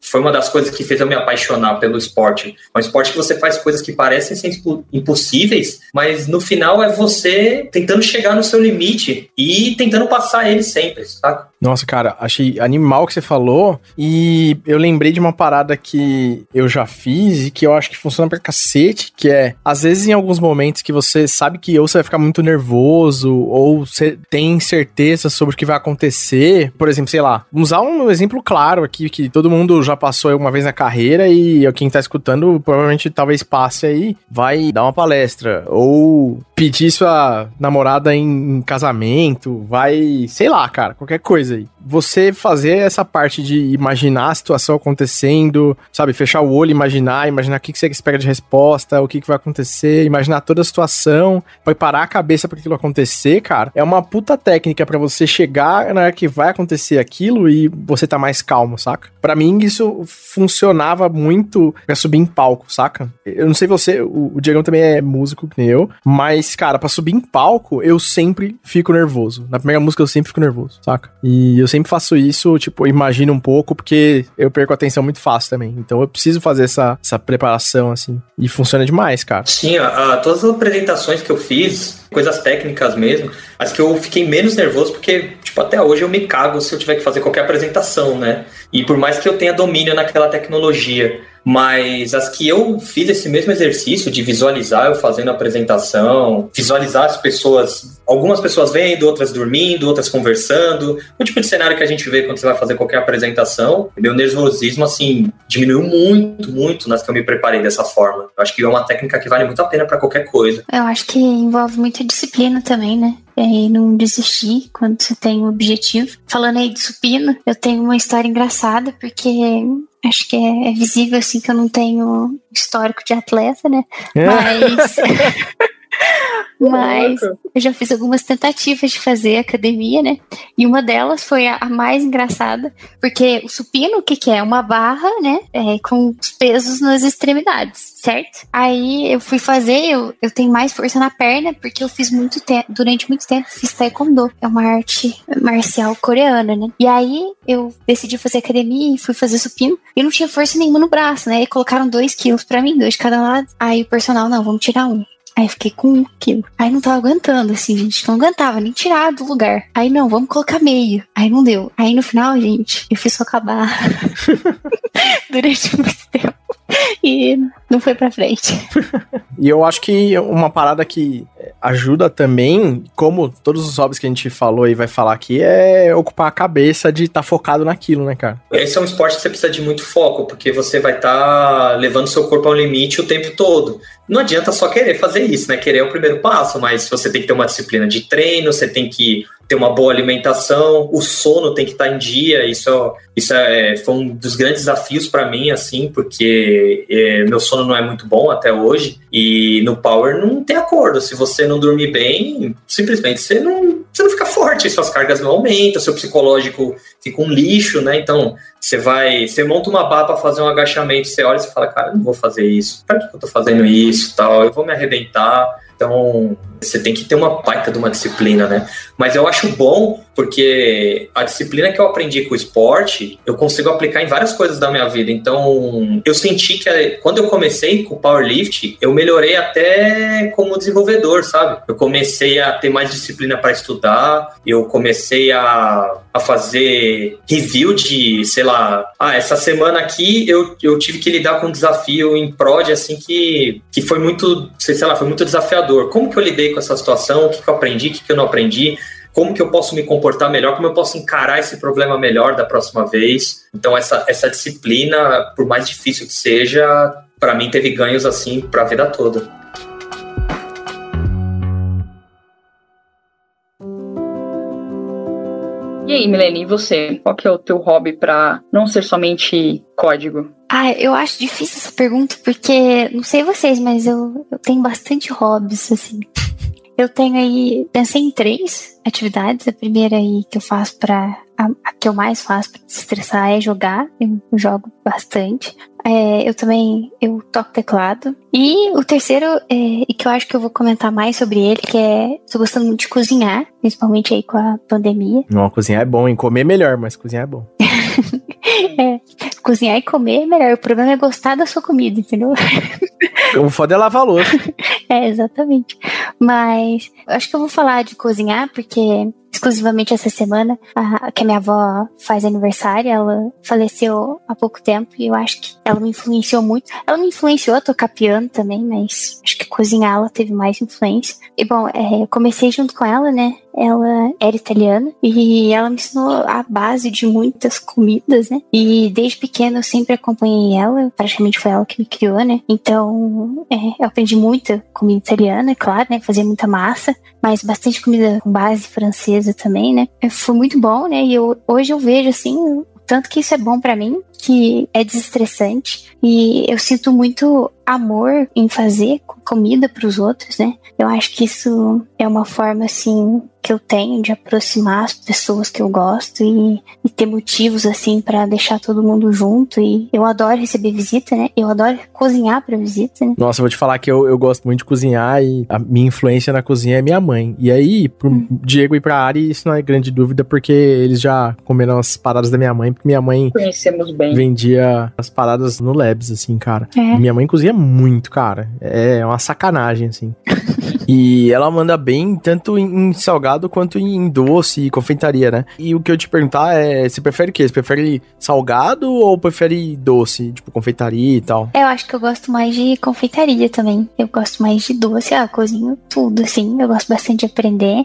foi uma das coisas que fez eu me apaixonar pelo esporte. É um esporte que você faz coisas que parecem ser impossíveis, mas no final é você tentando chegar no seu limite e tentando passar ele sempre, saca? Nossa, cara, achei animal que você falou. E eu lembrei de uma parada que eu já fiz e que eu acho que funciona pra cacete, que é, às vezes em alguns momentos que você sabe que ou você vai ficar muito nervoso, ou você tem certeza sobre o que vai acontecer. Por exemplo, sei lá, vamos usar um exemplo claro aqui, que todo mundo já passou uma vez na carreira e quem tá escutando provavelmente talvez passe aí, vai dar uma palestra, ou pedir sua namorada em casamento, vai, sei lá, cara, qualquer coisa coisa aí. Você fazer essa parte de imaginar a situação acontecendo, sabe? Fechar o olho, imaginar, imaginar o que, você espera de resposta, o que, vai acontecer, imaginar toda a situação, preparar a cabeça para aquilo acontecer, cara. É uma puta técnica para você chegar na hora que vai acontecer aquilo e você tá mais calmo, saca? Para mim, isso funcionava muito pra subir em palco, saca? Eu não sei você, o, o Diegão também é músico que nem eu, mas, cara, pra subir em palco, eu sempre fico nervoso. Na primeira música eu sempre fico nervoso, saca? E e eu sempre faço isso, tipo, imagino um pouco, porque eu perco a atenção muito fácil também. Então eu preciso fazer essa, essa preparação, assim. E funciona demais, cara. Sim, a, todas as apresentações que eu fiz, coisas técnicas mesmo, as que eu fiquei menos nervoso, porque, tipo, até hoje eu me cago se eu tiver que fazer qualquer apresentação, né? E por mais que eu tenha domínio naquela tecnologia. Mas as que eu fiz esse mesmo exercício de visualizar eu fazendo a apresentação, visualizar as pessoas, algumas pessoas vendo, outras dormindo, outras conversando, o tipo de cenário que a gente vê quando você vai fazer qualquer apresentação, meu nervosismo, assim, diminuiu muito, muito nas que eu me preparei dessa forma. Eu acho que é uma técnica que vale muito a pena para qualquer coisa. Eu acho que envolve muita disciplina também, né? e não desistir quando você tem um objetivo. Falando aí de supino, eu tenho uma história engraçada, porque acho que é, é, visível assim que eu não tenho histórico de atleta, né? É. Mas Mas eu já fiz algumas tentativas de fazer academia, né? E uma delas foi a, a mais engraçada, porque o supino, o que, que é? Uma barra, né? É, com os pesos nas extremidades, certo? Aí eu fui fazer, eu, eu tenho mais força na perna, porque eu fiz muito tempo, durante muito tempo, fiz taekwondo. É uma arte marcial coreana, né? E aí eu decidi fazer academia e fui fazer supino. E não tinha força nenhuma no braço, né? E colocaram dois quilos pra mim, dois de cada lado. Aí o personal, não, vamos tirar um. Aí eu fiquei com um quilo. Aí não tava aguentando, assim, gente. Não aguentava nem tirar do lugar. Aí não, vamos colocar meio. Aí não deu. Aí no final, gente, eu fiz só acabar durante muito tempo. E não foi pra frente. e eu acho que uma parada que ajuda também, como todos os hobbies que a gente falou e vai falar aqui, é ocupar a cabeça de estar tá focado naquilo, né, cara? Esse é um esporte que você precisa de muito foco, porque você vai estar tá levando seu corpo ao limite o tempo todo. Não adianta só querer fazer isso, né? Querer é o primeiro passo, mas você tem que ter uma disciplina de treino, você tem que ter uma boa alimentação, o sono tem que estar em dia. Isso, isso é, foi um dos grandes desafios para mim, assim, porque é, meu sono não é muito bom até hoje. E no Power não tem acordo. Se você não dormir bem, simplesmente você não, você não fica forte, suas cargas não aumentam, seu psicológico fica um lixo, né? Então, você vai, você monta uma barra para fazer um agachamento, você olha e você fala, cara, eu não vou fazer isso. Para que eu tô fazendo isso, tal? Eu vou me arrebentar. Então, você tem que ter uma baita de uma disciplina, né? Mas eu acho bom porque a disciplina que eu aprendi com o esporte, eu consigo aplicar em várias coisas da minha vida. Então, eu senti que quando eu comecei com o powerlift, eu melhorei até como desenvolvedor, sabe? Eu comecei a ter mais disciplina para estudar, eu comecei a, a fazer review de, sei lá, ah, essa semana aqui eu, eu tive que lidar com um desafio em prod, assim, que, que foi muito, sei lá, foi muito desafiador. Como que eu lidei com essa situação? O que, que eu aprendi? O que, que eu não aprendi? como que eu posso me comportar melhor, como eu posso encarar esse problema melhor da próxima vez. Então, essa, essa disciplina, por mais difícil que seja, para mim teve ganhos assim para a vida toda. E aí, Milene, e você? Qual que é o teu hobby para não ser somente código? Ah, eu acho difícil essa pergunta porque, não sei vocês, mas eu, eu tenho bastante hobbies, assim. Eu tenho aí, pensei em três atividades. A primeira aí que eu faço para a, a, que eu mais faço para desestressar é jogar. Eu jogo bastante. É, eu também eu toco teclado. E o terceiro, é, e que eu acho que eu vou comentar mais sobre ele, que é tô gostando muito de cozinhar, principalmente aí com a pandemia. Não, cozinhar é bom, hein? Comer é melhor, mas cozinhar é bom. é, cozinhar e comer é melhor. O problema é gostar da sua comida, entendeu? O foda é lavar louça. é, exatamente. Mas eu acho que eu vou falar de cozinhar, porque exclusivamente essa semana, a, que a minha avó faz aniversário, ela faleceu há pouco tempo e eu acho que ela me influenciou muito. Ela me influenciou a tocar piano também, mas acho que cozinhar ela teve mais influência. E bom, é, eu comecei junto com ela, né? Ela era italiana e ela me ensinou a base de muitas comidas, né? E desde pequena eu sempre acompanhei ela, praticamente foi ela que me criou, né? Então é, eu aprendi muita comida italiana, é claro, né? Fazia muita massa, mas bastante comida com base francesa também, né? Foi muito bom, né? E eu, hoje eu vejo assim tanto que isso é bom para mim, que é desestressante e eu sinto muito amor em fazer comida para os outros, né? Eu acho que isso é uma forma assim que eu tenho de aproximar as pessoas que eu gosto e, e ter motivos assim para deixar todo mundo junto e eu adoro receber visita, né? Eu adoro cozinhar para visita, né? Nossa, eu vou te falar que eu, eu gosto muito de cozinhar e a minha influência na cozinha é minha mãe. E aí, pro hum. Diego e pra Ari, isso não é grande dúvida porque eles já comeram as paradas da minha mãe, porque minha mãe conhecemos bem. Vendia as paradas no Labs assim, cara. É. Minha mãe cozinha muito, cara. É uma sacanagem, assim. e ela manda bem tanto em salgado quanto em doce e confeitaria, né? E o que eu te perguntar é: você prefere o quê? Você prefere salgado ou prefere doce? Tipo, confeitaria e tal? Eu acho que eu gosto mais de confeitaria também. Eu gosto mais de doce. Ah, cozinho tudo, assim. Eu gosto bastante de aprender.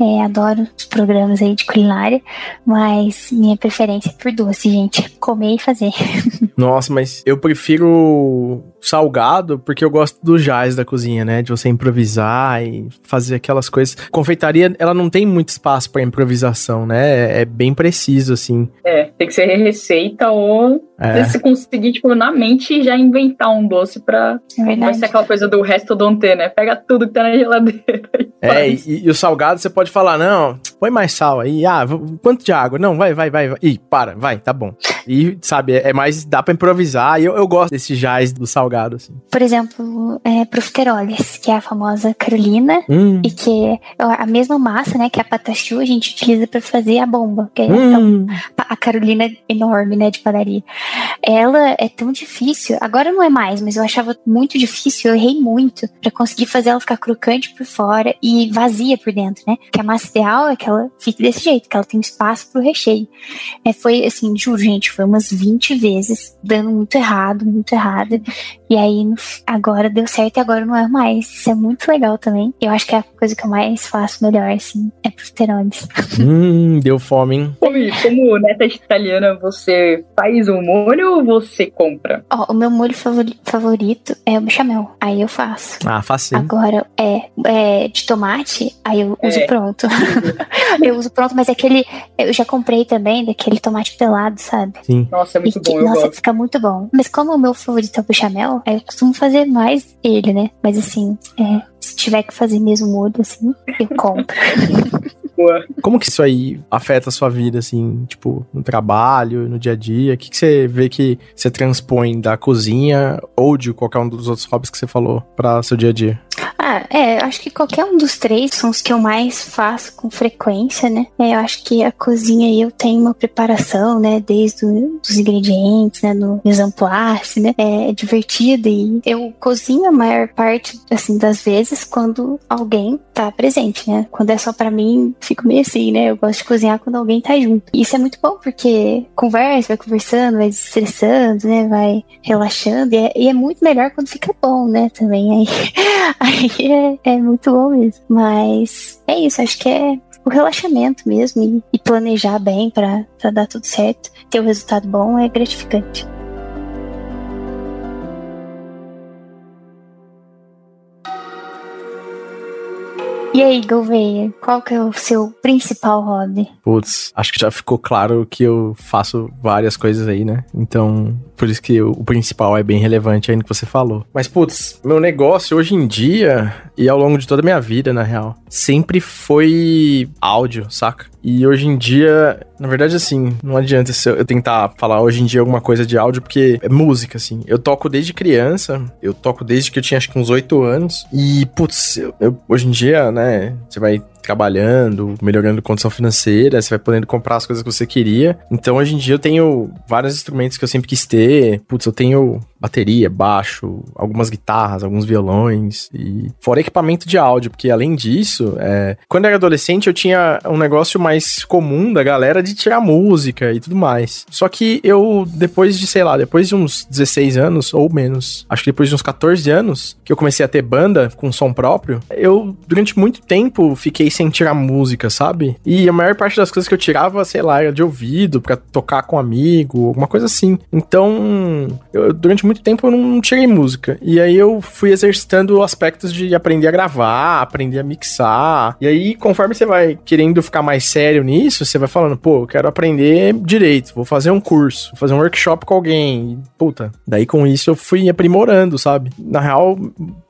É, adoro os programas aí de culinária. Mas minha preferência é por doce, gente. Comer e fazer. Nossa, mas eu prefiro salgado porque eu gosto do jazz da cozinha, né? De você improvisar e fazer aquelas coisas. Confeitaria, ela não tem muito espaço para improvisação, né? É bem preciso, assim. É, tem que ser receita ou é. você conseguir, tipo, na mente já inventar um doce pra. É Vai ser aquela coisa do resto do ter, né? Pega tudo que tá na geladeira. é, e, e, o salgado você pode falar, não, põe mais sal aí. Ah, quanto de água? Não, vai, vai, vai. vai. Ih, para, vai, tá bom. E, sabe, é, é mais, dá pra improvisar. E eu, eu gosto desse jazz do salgado, assim. Por exemplo, é, profiteroles, que é a famosa Carolina, hum. e que é a mesma massa, né, que é a patachu, a gente utiliza para fazer a bomba, que é hum. então, a Carolina enorme, né, de padaria. Ela é tão difícil, agora não é mais, mas eu achava muito difícil, eu errei muito para conseguir fazer ela ficar crocante por fora e vazia por dentro, né? Que a massa ideal é que ela fique desse jeito, que ela tem espaço pro recheio. É, foi assim, juro, gente, foi umas 20 vezes dando muito errado, muito errado. E aí agora deu certo e agora não é mais. Isso é muito legal também. Eu acho que é a coisa que eu mais faço melhor, assim, é profiteroles. Hum, deu fome, hein? Como neta italiana, você faz o molho ou você compra? Ó, oh, o meu molho favorito é o bechamel. Aí eu faço. Ah, faço. Agora, é, é de tomate, aí eu uso é. pronto. eu uso pronto, mas é aquele. Eu já comprei também daquele tomate pelado, sabe? Sim. Nossa, é muito e, bom. Nossa, gosto. fica muito bom. Mas como o meu favorito é o bechamel, aí eu costumo fazer mais ele, né? Mas assim, é, se tiver que fazer mesmo molho, assim, eu compro. Como que isso aí afeta a sua vida, assim, tipo, no trabalho, no dia a dia? O que, que você vê que você transpõe da cozinha ou de qualquer um dos outros hobbies que você falou para seu dia a dia? Ah, é, acho que qualquer um dos três são os que eu mais faço com frequência, né? É, eu acho que a cozinha eu tenho uma preparação, né? Desde os ingredientes, né? No exemplar, né? É, é divertida e eu cozinho a maior parte, assim, das vezes quando alguém tá presente, né? Quando é só para mim, fico meio assim, né? Eu gosto de cozinhar quando alguém tá junto. E isso é muito bom porque conversa, vai conversando, vai estressando, né? Vai relaxando e é, e é muito melhor quando fica bom, né? Também aí, aí é, é muito bom mesmo. Mas é isso, acho que é o relaxamento mesmo e, e planejar bem para dar tudo certo. Ter um resultado bom é gratificante. E aí, Gouveia, qual que é o seu principal hobby? Putz, acho que já ficou claro que eu faço várias coisas aí, né? Então, por isso que o, principal é bem relevante aí no que você falou. Mas, putz, meu negócio hoje em dia, e ao longo de toda a minha vida, na real, sempre foi áudio, saca? E hoje em dia, na verdade, assim, não adianta eu tentar falar hoje em dia alguma coisa de áudio, porque é música, assim. Eu toco desde criança, eu toco desde que eu tinha acho que uns 8 anos. E, putz, eu, eu, hoje em dia, né, você vai trabalhando, melhorando condição financeira, você vai podendo comprar as coisas que você queria. Então, hoje em dia, eu tenho vários instrumentos que eu sempre quis ter. Putz, eu tenho bateria, baixo, algumas guitarras, alguns violões e fora equipamento de áudio, porque além disso, é, quando eu era adolescente eu tinha um negócio mais comum da galera de tirar música e tudo mais. Só que eu, depois de, sei lá, depois de uns 16 anos ou menos, acho que depois de uns 14 anos, que eu comecei a ter banda com som próprio, eu durante muito tempo fiquei sem tirar música, sabe? E a maior parte das coisas que eu tirava, sei lá, era de ouvido, para tocar com um amigo, alguma coisa assim. Então, eu, durante muito tempo eu não tirei música. E aí eu fui exercitando aspectos de aprender a gravar, aprender a mixar. E aí, conforme você vai querendo ficar mais sério nisso, você vai falando, pô, eu quero aprender direito, vou fazer um curso, vou fazer um workshop com alguém. E, puta, daí com isso eu fui aprimorando, sabe? Na real,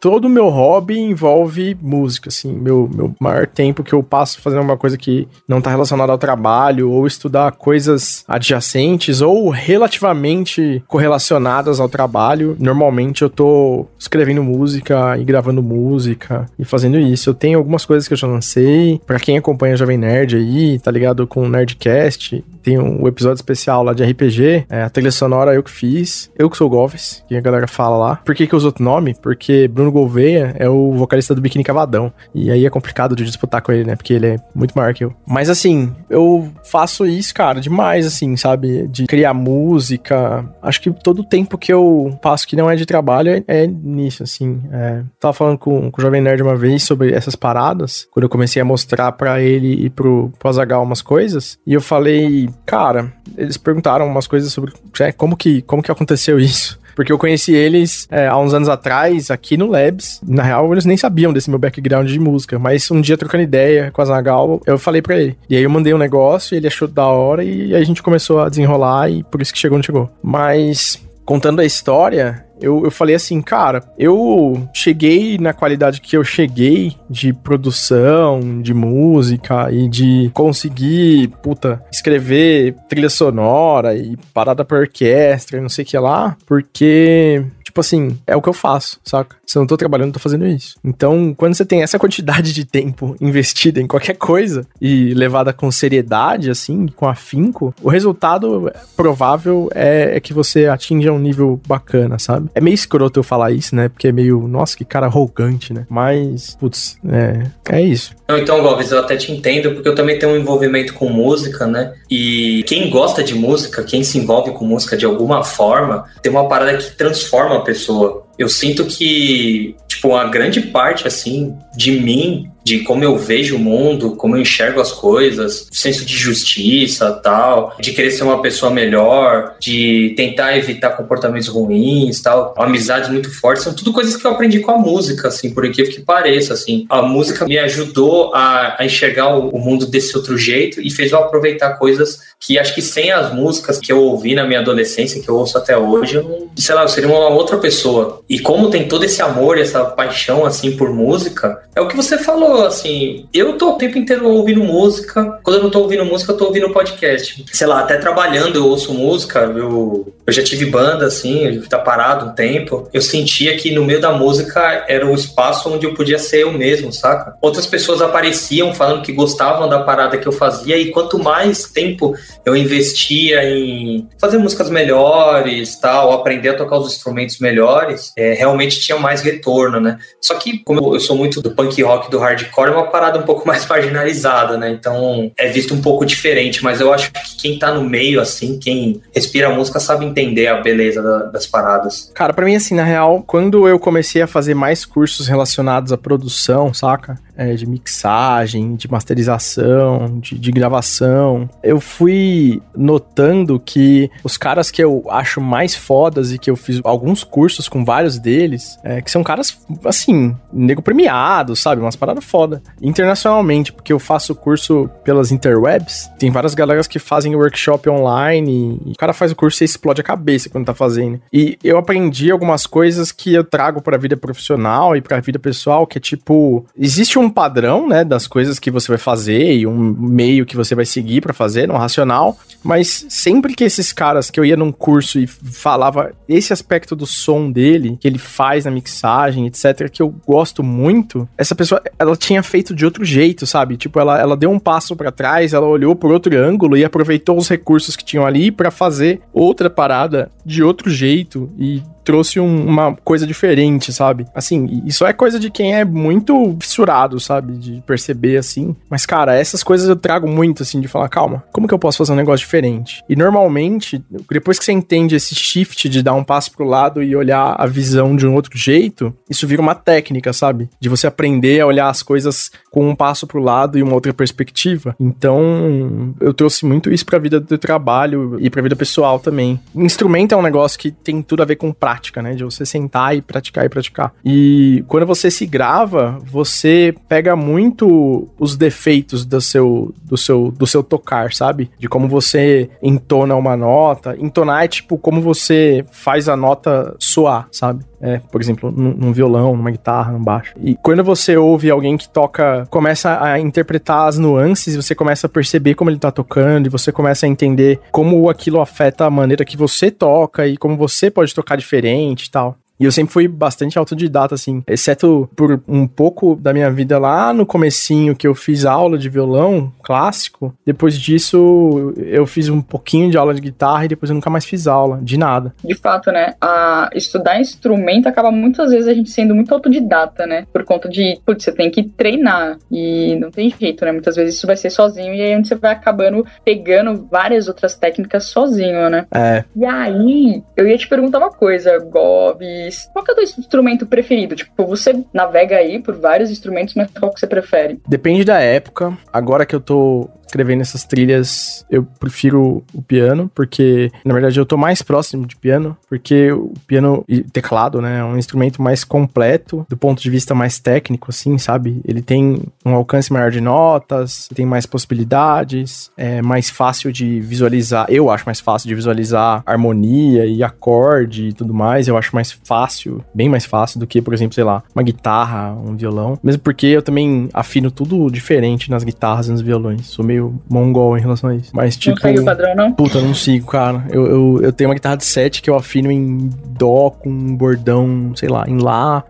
todo o meu hobby envolve música, assim. Meu, meu maior tempo que eu passo fazendo uma coisa que não tá relacionada ao trabalho, ou estudar coisas adjacentes, ou relativamente correlacionadas ao trabalho normalmente eu tô escrevendo música e gravando música e fazendo isso. Eu tenho algumas coisas que eu já lancei. Para quem acompanha Jovem Nerd aí, tá ligado com o Nerdcast, tem um episódio especial lá de RPG. É, a trilha sonora eu que fiz. Eu que sou o Golves, que a galera fala lá. Por que, que eu uso outro nome? Porque Bruno Gouveia é o vocalista do Biquíni Cavadão. E aí é complicado de disputar com ele, né? Porque ele é muito maior que eu. Mas assim, eu faço isso, cara, demais, assim, sabe? De criar música. Acho que todo o tempo que eu passo que não é de trabalho é, é nisso, assim. É, tava falando com, com o Jovem Nerd uma vez sobre essas paradas. Quando eu comecei a mostrar para ele e pro, pro Azagal umas coisas. E eu falei, cara, eles perguntaram umas coisas sobre é, como, que, como que aconteceu isso. Porque eu conheci eles é, há uns anos atrás, aqui no Labs. Na real, eles nem sabiam desse meu background de música. Mas um dia, trocando ideia com a Zagal, eu falei para ele. E aí eu mandei um negócio, ele achou da hora e a gente começou a desenrolar e por isso que chegou onde chegou. Mas, contando a história, eu, eu falei assim, cara, eu cheguei na qualidade que eu cheguei de produção, de música e de conseguir, puta, escrever trilha sonora e parada pra orquestra e não sei o que lá, porque Tipo assim, é o que eu faço, saca? Se eu não tô trabalhando, eu tô fazendo isso. Então, quando você tem essa quantidade de tempo investida em qualquer coisa e levada com seriedade, assim, com afinco, o resultado provável é, é que você atinja um nível bacana, sabe? É meio escroto eu falar isso, né? Porque é meio, nossa, que cara arrogante, né? Mas, putz, é, é isso. Então, Gomes, eu até te entendo, porque eu também tenho um envolvimento com música, né? E quem gosta de música, quem se envolve com música de alguma forma, tem uma parada que transforma a pessoa. Eu sinto que, tipo, a grande parte, assim, de mim de como eu vejo o mundo, como eu enxergo as coisas, senso de justiça, tal, de querer ser uma pessoa melhor, de tentar evitar comportamentos ruins, tal, amizades muito fortes, são tudo coisas que eu aprendi com a música, assim, por incrível que pareça, assim. A música me ajudou a, a enxergar o, o mundo desse outro jeito e fez eu aproveitar coisas que acho que sem as músicas que eu ouvi na minha adolescência, que eu ouço até hoje, eu não, sei lá, eu seria uma outra pessoa. E como tem todo esse amor essa paixão, assim, por música, é o que você falou, assim, eu tô o tempo inteiro ouvindo música, quando eu não tô ouvindo música, eu tô ouvindo podcast. Sei lá, até trabalhando eu ouço música, eu, eu já tive banda, assim, tá parado um tempo, eu sentia que no meio da música era o espaço onde eu podia ser eu mesmo, saca? Outras pessoas apareciam falando que gostavam da parada que eu fazia, e quanto mais tempo eu investia em fazer músicas melhores, tal, aprender a tocar os instrumentos melhores, é, realmente tinha mais retorno, né? Só que, como eu sou muito do punk rock, do hardcore, é uma parada um pouco mais marginalizada, né? Então é visto um pouco diferente, mas eu acho que quem tá no meio, assim, quem respira a música, sabe entender a beleza da, das paradas. Cara, para mim, assim, na real, quando eu comecei a fazer mais cursos relacionados à produção, saca? É, de mixagem, de masterização, de, de gravação, eu fui notando que os caras que eu acho mais fodas e que eu fiz alguns cursos com vários deles, é, que são caras, assim, nego premiado, sabe? Umas paradas foda. Internacionalmente, porque eu faço curso pelas interwebs, tem várias galeras que fazem workshop online e o cara faz o curso e explode a cabeça quando tá fazendo. E eu aprendi algumas coisas que eu trago pra vida profissional e pra vida pessoal, que é tipo, existe um padrão, né, das coisas que você vai fazer e um meio que você vai seguir para fazer, um racional, mas sempre que esses caras que eu ia num curso e falava esse aspecto do som dele, que ele faz na mixagem, etc, que eu gosto muito, essa pessoa, ela tinha feito de outro jeito, sabe? Tipo, ela, ela deu um passo para trás, ela olhou por outro ângulo e aproveitou os recursos que tinham ali para fazer outra parada de outro jeito e trouxe um, uma coisa diferente, sabe? Assim, isso é coisa de quem é muito fissurado, sabe? De perceber assim. Mas, cara, essas coisas eu trago muito, assim, de falar, calma, como que eu posso fazer um negócio diferente? E normalmente, depois que você entende esse shift de dar um passo pro lado e olhar a visão de um outro jeito, isso vira uma técnica, sabe? De você aprender a olhar as coisas com um passo pro lado e uma outra perspectiva. Então, eu trouxe muito isso pra vida do trabalho e pra vida pessoal também. Instrumento é um negócio que tem tudo a ver com prática prática, né? De você sentar e praticar e praticar. E quando você se grava, você pega muito os defeitos do seu, do seu, do seu tocar, sabe? De como você entona uma nota. Entonar é tipo como você faz a nota soar, sabe? É, por exemplo, num, num, violão, numa guitarra, num baixo. E quando você ouve alguém que toca, começa a interpretar as nuances, você começa a perceber como ele tá tocando, e você começa a entender como aquilo afeta a maneira que você toca e como você pode tocar diferente e tal. E eu sempre fui bastante autodidata, assim, exceto por um pouco da minha vida lá no comecinho que eu fiz aula de violão clássico. Depois disso, eu fiz um pouquinho de aula de guitarra e depois eu nunca mais fiz aula, de nada. De fato, né? A estudar instrumento acaba muitas vezes a gente sendo muito autodidata, né? Por conta de, putz, você tem que treinar e não tem jeito, né? Muitas vezes isso vai ser sozinho e aí onde você vai acabando pegando várias outras técnicas sozinho, né? É. E aí, eu ia te perguntar uma coisa, Gob, qual que é o teu instrumento preferido? Tipo, você navega aí por vários instrumentos, mas qual que você prefere? Depende da época. Agora que eu tô escrevendo essas trilhas, eu prefiro o piano, porque na verdade eu tô mais próximo de piano, porque o piano e teclado, né, é um instrumento mais completo do ponto de vista mais técnico, assim, sabe? Ele tem um alcance maior de notas, tem mais possibilidades, é mais fácil de visualizar. Eu acho mais fácil de visualizar harmonia e acorde e tudo mais. Eu acho mais fácil, bem mais fácil do que, por exemplo, sei lá, uma guitarra, um violão. Mesmo porque eu também afino tudo diferente nas guitarras e nos violões. Sou meio meio mongol em relação a isso. Mas, tipo. Não segue o padrão, não? Puta, não sigo, cara. Eu, eu, eu tenho uma guitarra de 7 que eu afino em Dó com um bordão, sei lá, em Lá.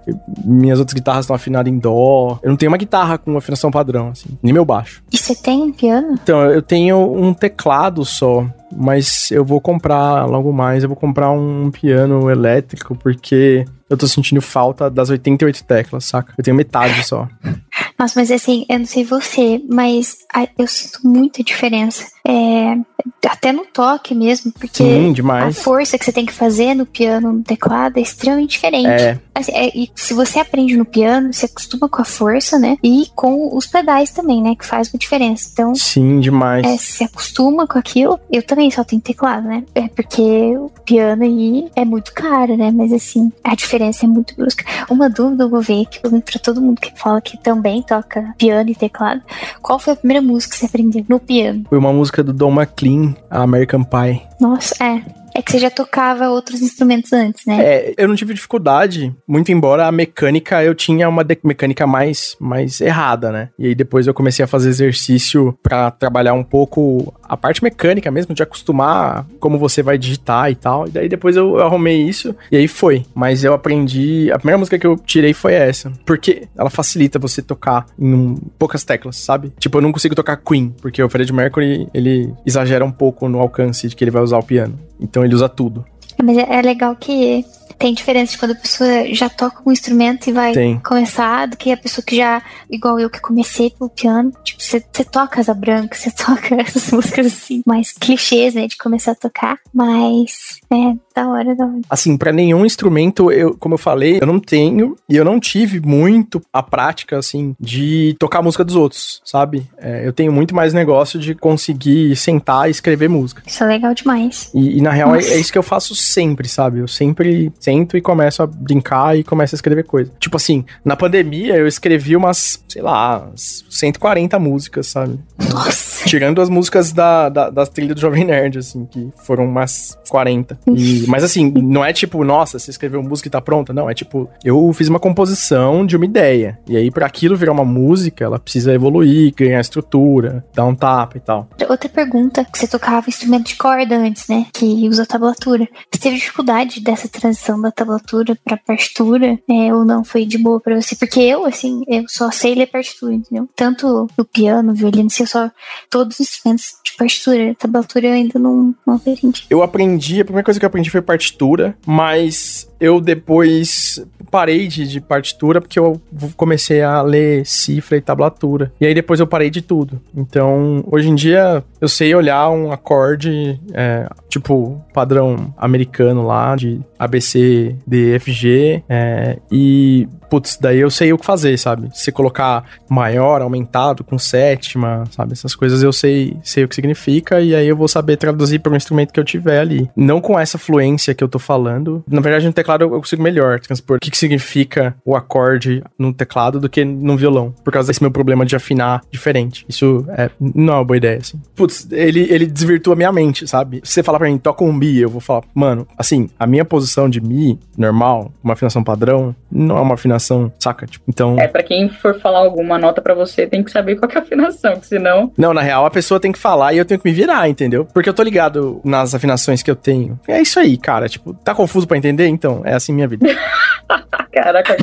Minhas outras guitarras estão afinadas em Dó. Eu não tenho uma guitarra com afinação padrão, assim. Nem meu baixo. E você tem um piano? Então, eu tenho um teclado só mas eu vou comprar logo mais, eu vou comprar um piano elétrico porque eu tô sentindo falta das 88 teclas, saca? Eu tenho metade só. Nossa, mas assim, eu não sei você, mas eu sinto muita diferença. É, até no toque mesmo, porque Sim, a força que você tem que fazer no piano, no teclado, é extremamente diferente. É. Assim, é, e se você aprende no piano, você acostuma com a força, né? E com os pedais também, né? Que faz uma diferença. Então. Sim, demais. É, se acostuma com aquilo. Eu também só tenho teclado, né? É porque o piano aí é muito caro, né? Mas assim, a diferença é muito brusca. Uma dúvida eu vou ver eu pra todo mundo que fala que também toca piano e teclado. Qual foi a primeira música que você aprendeu no piano? Foi uma música do Don McLean, a American Pie. Nossa, é. É que você já tocava outros instrumentos antes, né? É, eu não tive dificuldade, muito embora a mecânica eu tinha uma mecânica mais, mais errada, né? E aí depois eu comecei a fazer exercício para trabalhar um pouco a parte mecânica mesmo, de acostumar como você vai digitar e tal. E daí depois eu, eu arrumei isso e aí foi. Mas eu aprendi. A primeira música que eu tirei foi essa. Porque ela facilita você tocar em poucas teclas, sabe? Tipo, eu não consigo tocar Queen, porque o Fred Mercury ele exagera um pouco no alcance de que ele vai usar o piano. Então ele usa tudo. Mas é, é legal que Tem diferença de quando a pessoa já toca um instrumento e vai Tem. começar do que a pessoa que já, igual eu que comecei pelo piano, tipo, você toca Asa Branca, você toca essas músicas assim, mais clichês, né, de começar a tocar, mas é da hora, da hora. Assim, pra nenhum instrumento, eu, como eu falei, eu não tenho e eu não tive muito a prática, assim, de tocar a música dos outros, sabe? É, eu tenho muito mais negócio de conseguir sentar e escrever música. Isso é legal demais. E, e, na real é, é isso que eu faço sempre, sabe? Eu sempre sento e começo a brincar e começo a escrever coisa. Tipo assim, na pandemia eu escrevi umas, sei lá, umas 140 músicas, sabe? Nossa. Tirando as músicas da, da, das trilhas do Jovem Nerd, assim, que foram umas 40. E, mas assim, não é tipo, nossa, você escreveu música e tá pronta. Não, é tipo, eu fiz uma composição de uma ideia. E aí, pra aquilo virar uma música, ela precisa evoluir, ganhar estrutura, dar um tapa e tal. Outra pergunta, que você tocava instrumento de corda antes, né? Que usa tablatura. Você teve dificuldade dessa transição da tablatura pra partitura? É, ou não foi de boa pra você? Porque eu, assim, eu só sei ler partitura, entendeu? Tanto no piano, violino, assim, eu só. Todos os instrumentos de partitura. Tablatura eu ainda não, não aprendi. Eu aprendi, a primeira coisa que eu aprendi foi partitura, mas eu depois parei de, de partitura porque eu comecei a ler cifra e tablatura. E aí depois eu parei de tudo. Então, hoje em dia, eu sei olhar um acorde, é, tipo, padrão americano lá, de ABC, D, F, G, é, e putz, daí eu sei o que fazer, sabe? Se colocar maior, aumentado, com sétima, sabe? Essas coisas eu sei, sei o que significa e aí eu vou saber traduzir para o instrumento que eu tiver ali. Não com essa fluência que eu tô falando. Na verdade, no teclado eu consigo melhor transpor o que, que significa o acorde no teclado do que no violão, por causa desse meu problema de afinar diferente. Isso é, não é uma boa ideia, assim. Putz, ele, ele desvirtua minha mente, sabe? Se você falar pra mim, toca um Mi, eu vou falar, mano, assim, a minha posição de Mi, normal, uma afinação padrão, não é uma afinação saca? Tipo, então. É, pra quem for falar alguma nota pra você, tem que saber qual é a afinação, que senão. Não, na real, a pessoa tem que falar e eu tenho que me virar, entendeu? Porque eu tô ligado nas afinações que eu tenho. É isso aí, cara. Tipo, tá confuso pra entender? Então, é assim minha vida. Caraca,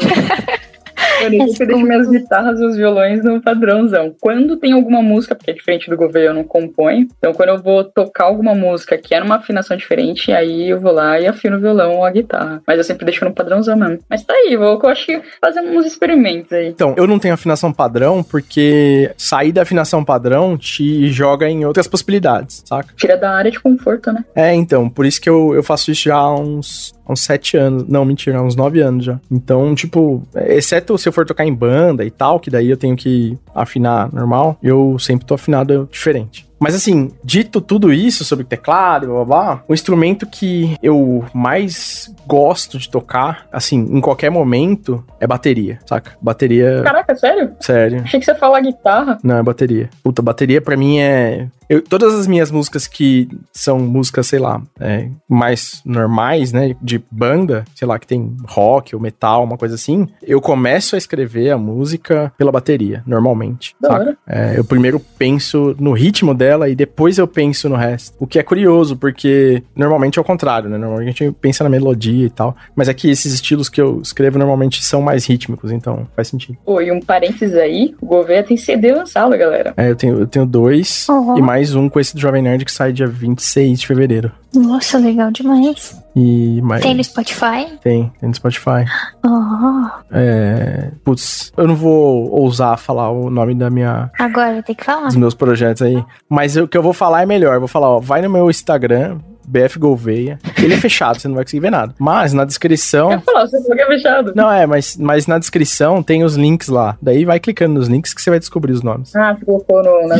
Eu nem sempre deixo minhas guitarras e os violões no padrãozão. Quando tem alguma música, porque é diferente do governo, eu não componho. Então, quando eu vou tocar alguma música que é numa afinação diferente, aí eu vou lá e afino o violão ou a guitarra. Mas eu sempre deixo no padrãozão mesmo. Mas tá aí, vou, eu acho que fazer uns experimentos aí. Então, eu não tenho afinação padrão porque sair da afinação padrão te joga em outras possibilidades, saca? Tira da área de conforto, né? É, então, por isso que eu, eu faço isso já há uns, há uns sete anos. Não, mentira, há uns nove anos já. Então, tipo, exceto se eu for tocar em banda e tal, que daí eu tenho que afinar normal, eu sempre tô afinado diferente. Mas assim, dito tudo isso sobre teclado, blá, blá, blá, o instrumento que eu mais gosto de tocar, assim, em qualquer momento, é bateria, saca? Bateria. Caraca, sério? Sério. Achei que você ia falar guitarra. Não, é bateria. Puta, bateria pra mim é. Eu, todas as minhas músicas que são músicas, sei lá, é, mais normais, né? De banda, sei lá, que tem rock ou metal, uma coisa assim, eu começo a escrever a música pela bateria, normalmente. Da saca? hora. É, eu primeiro penso no ritmo dela e depois eu penso no resto. O que é curioso, porque normalmente é o contrário, né? Normalmente a gente pensa na melodia e tal. Mas é que esses estilos que eu escrevo normalmente são mais rítmicos, então faz sentido. Pô, e um parênteses aí, o Gouveia tem CD lançado, galera. É, eu tenho, eu tenho dois Uhum. e mais um com esse do Jovem Nerd que sai dia 26 de fevereiro. Nossa, legal demais. E mais. Tem no Spotify? Tem, tem no Spotify. Oh, É. Putz, eu não vou ousar falar o nome da minha, agora tem que falar. dos meus projetos aí. Mas o que eu vou falar é melhor. Eu vou falar, ó, vai no meu Instagram, BF Gouveia. Ele é fechado, você não vai conseguir ver nada. Mas na Eu descrição. ia falar, você falou que é fechado. Não, é, mas, mas na descrição tem os links lá. Daí vai clicando nos links que você vai descobrir os nomes. Ah, você colocou no, na.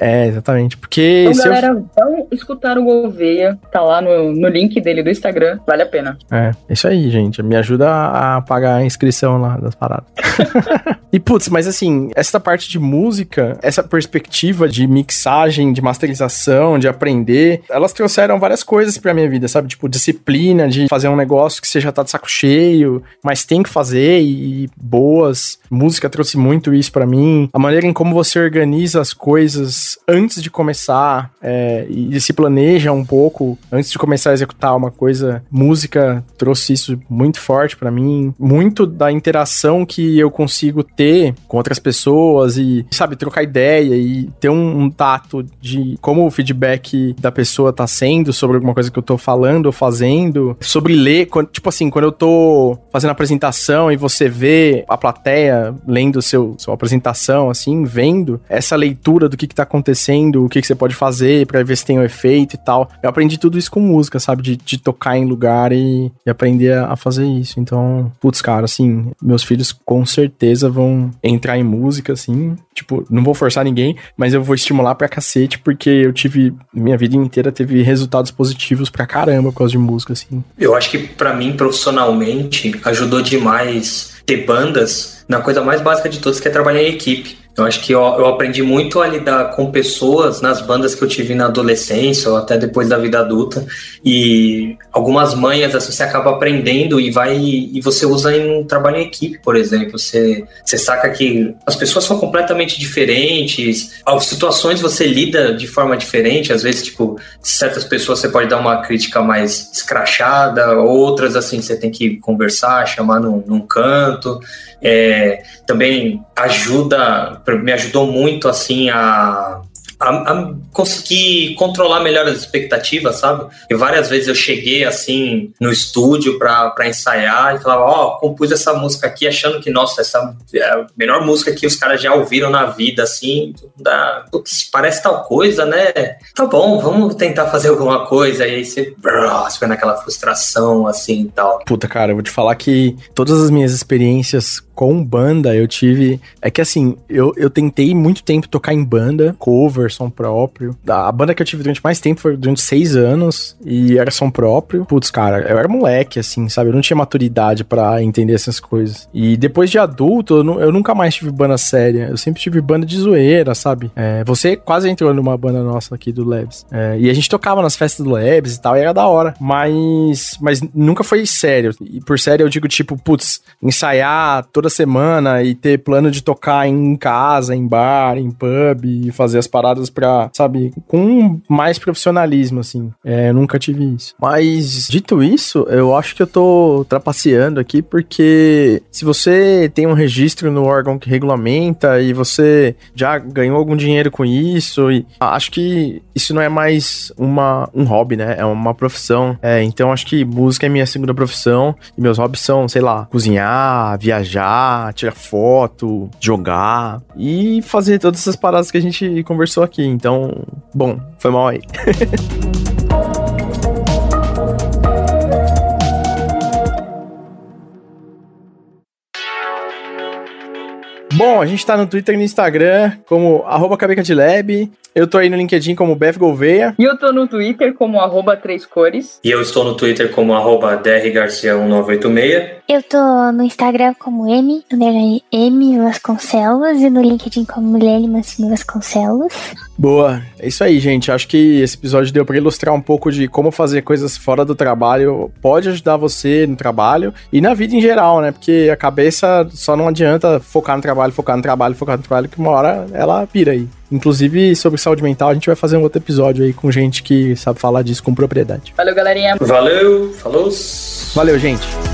É, exatamente. Porque Então, se eu. galera, vão escutar o Gouveia. Tá lá no, no link dele do Instagram. Vale a pena. É, isso aí, gente. Me ajuda a pagar a inscrição lá das paradas. e putz, mas assim, essa parte de música, essa perspectiva de mixagem, de masterização, de aprender, elas trouxeram várias coisas pra minha vida, sabe? Tipo, disciplina de fazer um negócio que você já tá de saco cheio, mas tem que fazer e boas. Música trouxe muito isso para mim. A maneira em como você organiza as coisas antes de começar é, e se planeja um pouco antes de começar a executar uma coisa. Música trouxe isso muito forte para mim. Muito da interação que eu consigo ter com outras pessoas e, sabe, trocar ideia e ter um, um tato de como o feedback da pessoa tá sendo sobre alguma coisa que eu tô falando ou fazendo. Sobre ler, quando, tipo assim, quando eu tô fazendo apresentação e você vê a plateia lendo seu, sua apresentação, assim, vendo essa leitura do que que tá acontecendo, o que que você pode fazer para ver se tem um efeito e tal. Eu aprendi tudo isso com música, sabe? De, de tocar em lugar e, e aprender a, a fazer isso. Então, putz, cara, assim, meus filhos com certeza vão entrar em música, assim. Tipo, não vou forçar ninguém, mas eu vou estimular pra cacete, porque eu tive, minha vida inteira teve resultados positivos pra caramba por causa de música, assim. Eu acho que para mim, profissionalmente, ajudou demais ter bandas na coisa mais básica de todas, que é trabalhar em equipe. Eu acho que eu, eu, aprendi muito a lidar com pessoas nas bandas que eu tive na adolescência ou até depois da vida adulta. E algumas manhas assim, você acaba aprendendo e vai e você usa em um trabalho em equipe, por exemplo. Você, você saca que as pessoas são completamente diferentes, as situações você lida de forma diferente. Às vezes, tipo, certas pessoas você pode dar uma crítica mais escrachada, outras assim você tem que conversar, chamar num, num canto. É, também ajuda, me ajudou muito assim a a, a, conseguir controlar melhor as expectativas, sabe? E várias vezes eu cheguei assim no estúdio para ensaiar e falava, ó, oh, compus essa música aqui achando que, nossa, essa é a melhor música que os caras já ouviram na vida, assim, dá, putz, parece tal coisa, né? Tá bom, vamos tentar fazer alguma coisa. E aí você, brrr, você fica naquela frustração, assim e tal. Puta, cara, eu vou te falar que todas as minhas experiências com banda eu tive. É que assim, eu, eu tentei muito tempo tocar em banda, cover, som próprio. A banda que eu tive durante mais tempo foi durante seis anos e era som próprio. Putz, cara, eu era moleque, assim, sabe? Eu não tinha maturidade para entender essas coisas. E depois de adulto, eu, eu, nunca mais tive banda séria. Eu sempre tive banda de zoeira, sabe? É, você quase entrou numa banda nossa aqui do Labs. É, e a gente tocava nas festas do Labs e tal, e era da hora. Mas, mas nunca foi sério. E por sério eu digo, tipo, putz, ensaiar toda semana e ter plano de tocar em casa, em bar, em pub, e fazer as paradas pra, sabe, com mais profissionalismo, assim. É, eu nunca tive isso. Mas, dito isso, eu acho que eu tô trapaceando aqui, porque se você tem um registro no órgão que regulamenta e você já ganhou algum dinheiro com isso, e acho que isso não é mais uma, um hobby, né? É uma profissão. É, então acho que música é minha segunda profissão e meus hobbies são, sei lá, cozinhar, viajar, tirar foto, jogar e fazer todas essas paradas que a gente conversou aqui. Então, bom, foi mal aí. Bom, a gente tá no Twitter e no Instagram como arroba. Eu tô aí no LinkedIn como Beth Gouveia. E eu tô no Twitter como arroba Três Cores. E eu estou no Twitter como arroba drgarcia1986. Eu tô no Instagram como M, M Vasconcelos, e no LinkedIn como Milene Mancini Vasconcelos. Boa, é isso aí, gente. Acho que esse episódio deu para ilustrar um pouco de como fazer coisas fora do trabalho pode ajudar você no trabalho e na vida em geral, né? Porque a cabeça só não adianta focar no trabalho, focar no trabalho, focar no trabalho, que uma hora ela pira aí. Inclusive, sobre saúde mental, a gente vai fazer um outro episódio aí com gente que sabe falar disso com propriedade. Valeu, galerinha. Valeu, falou. Valeu, gente.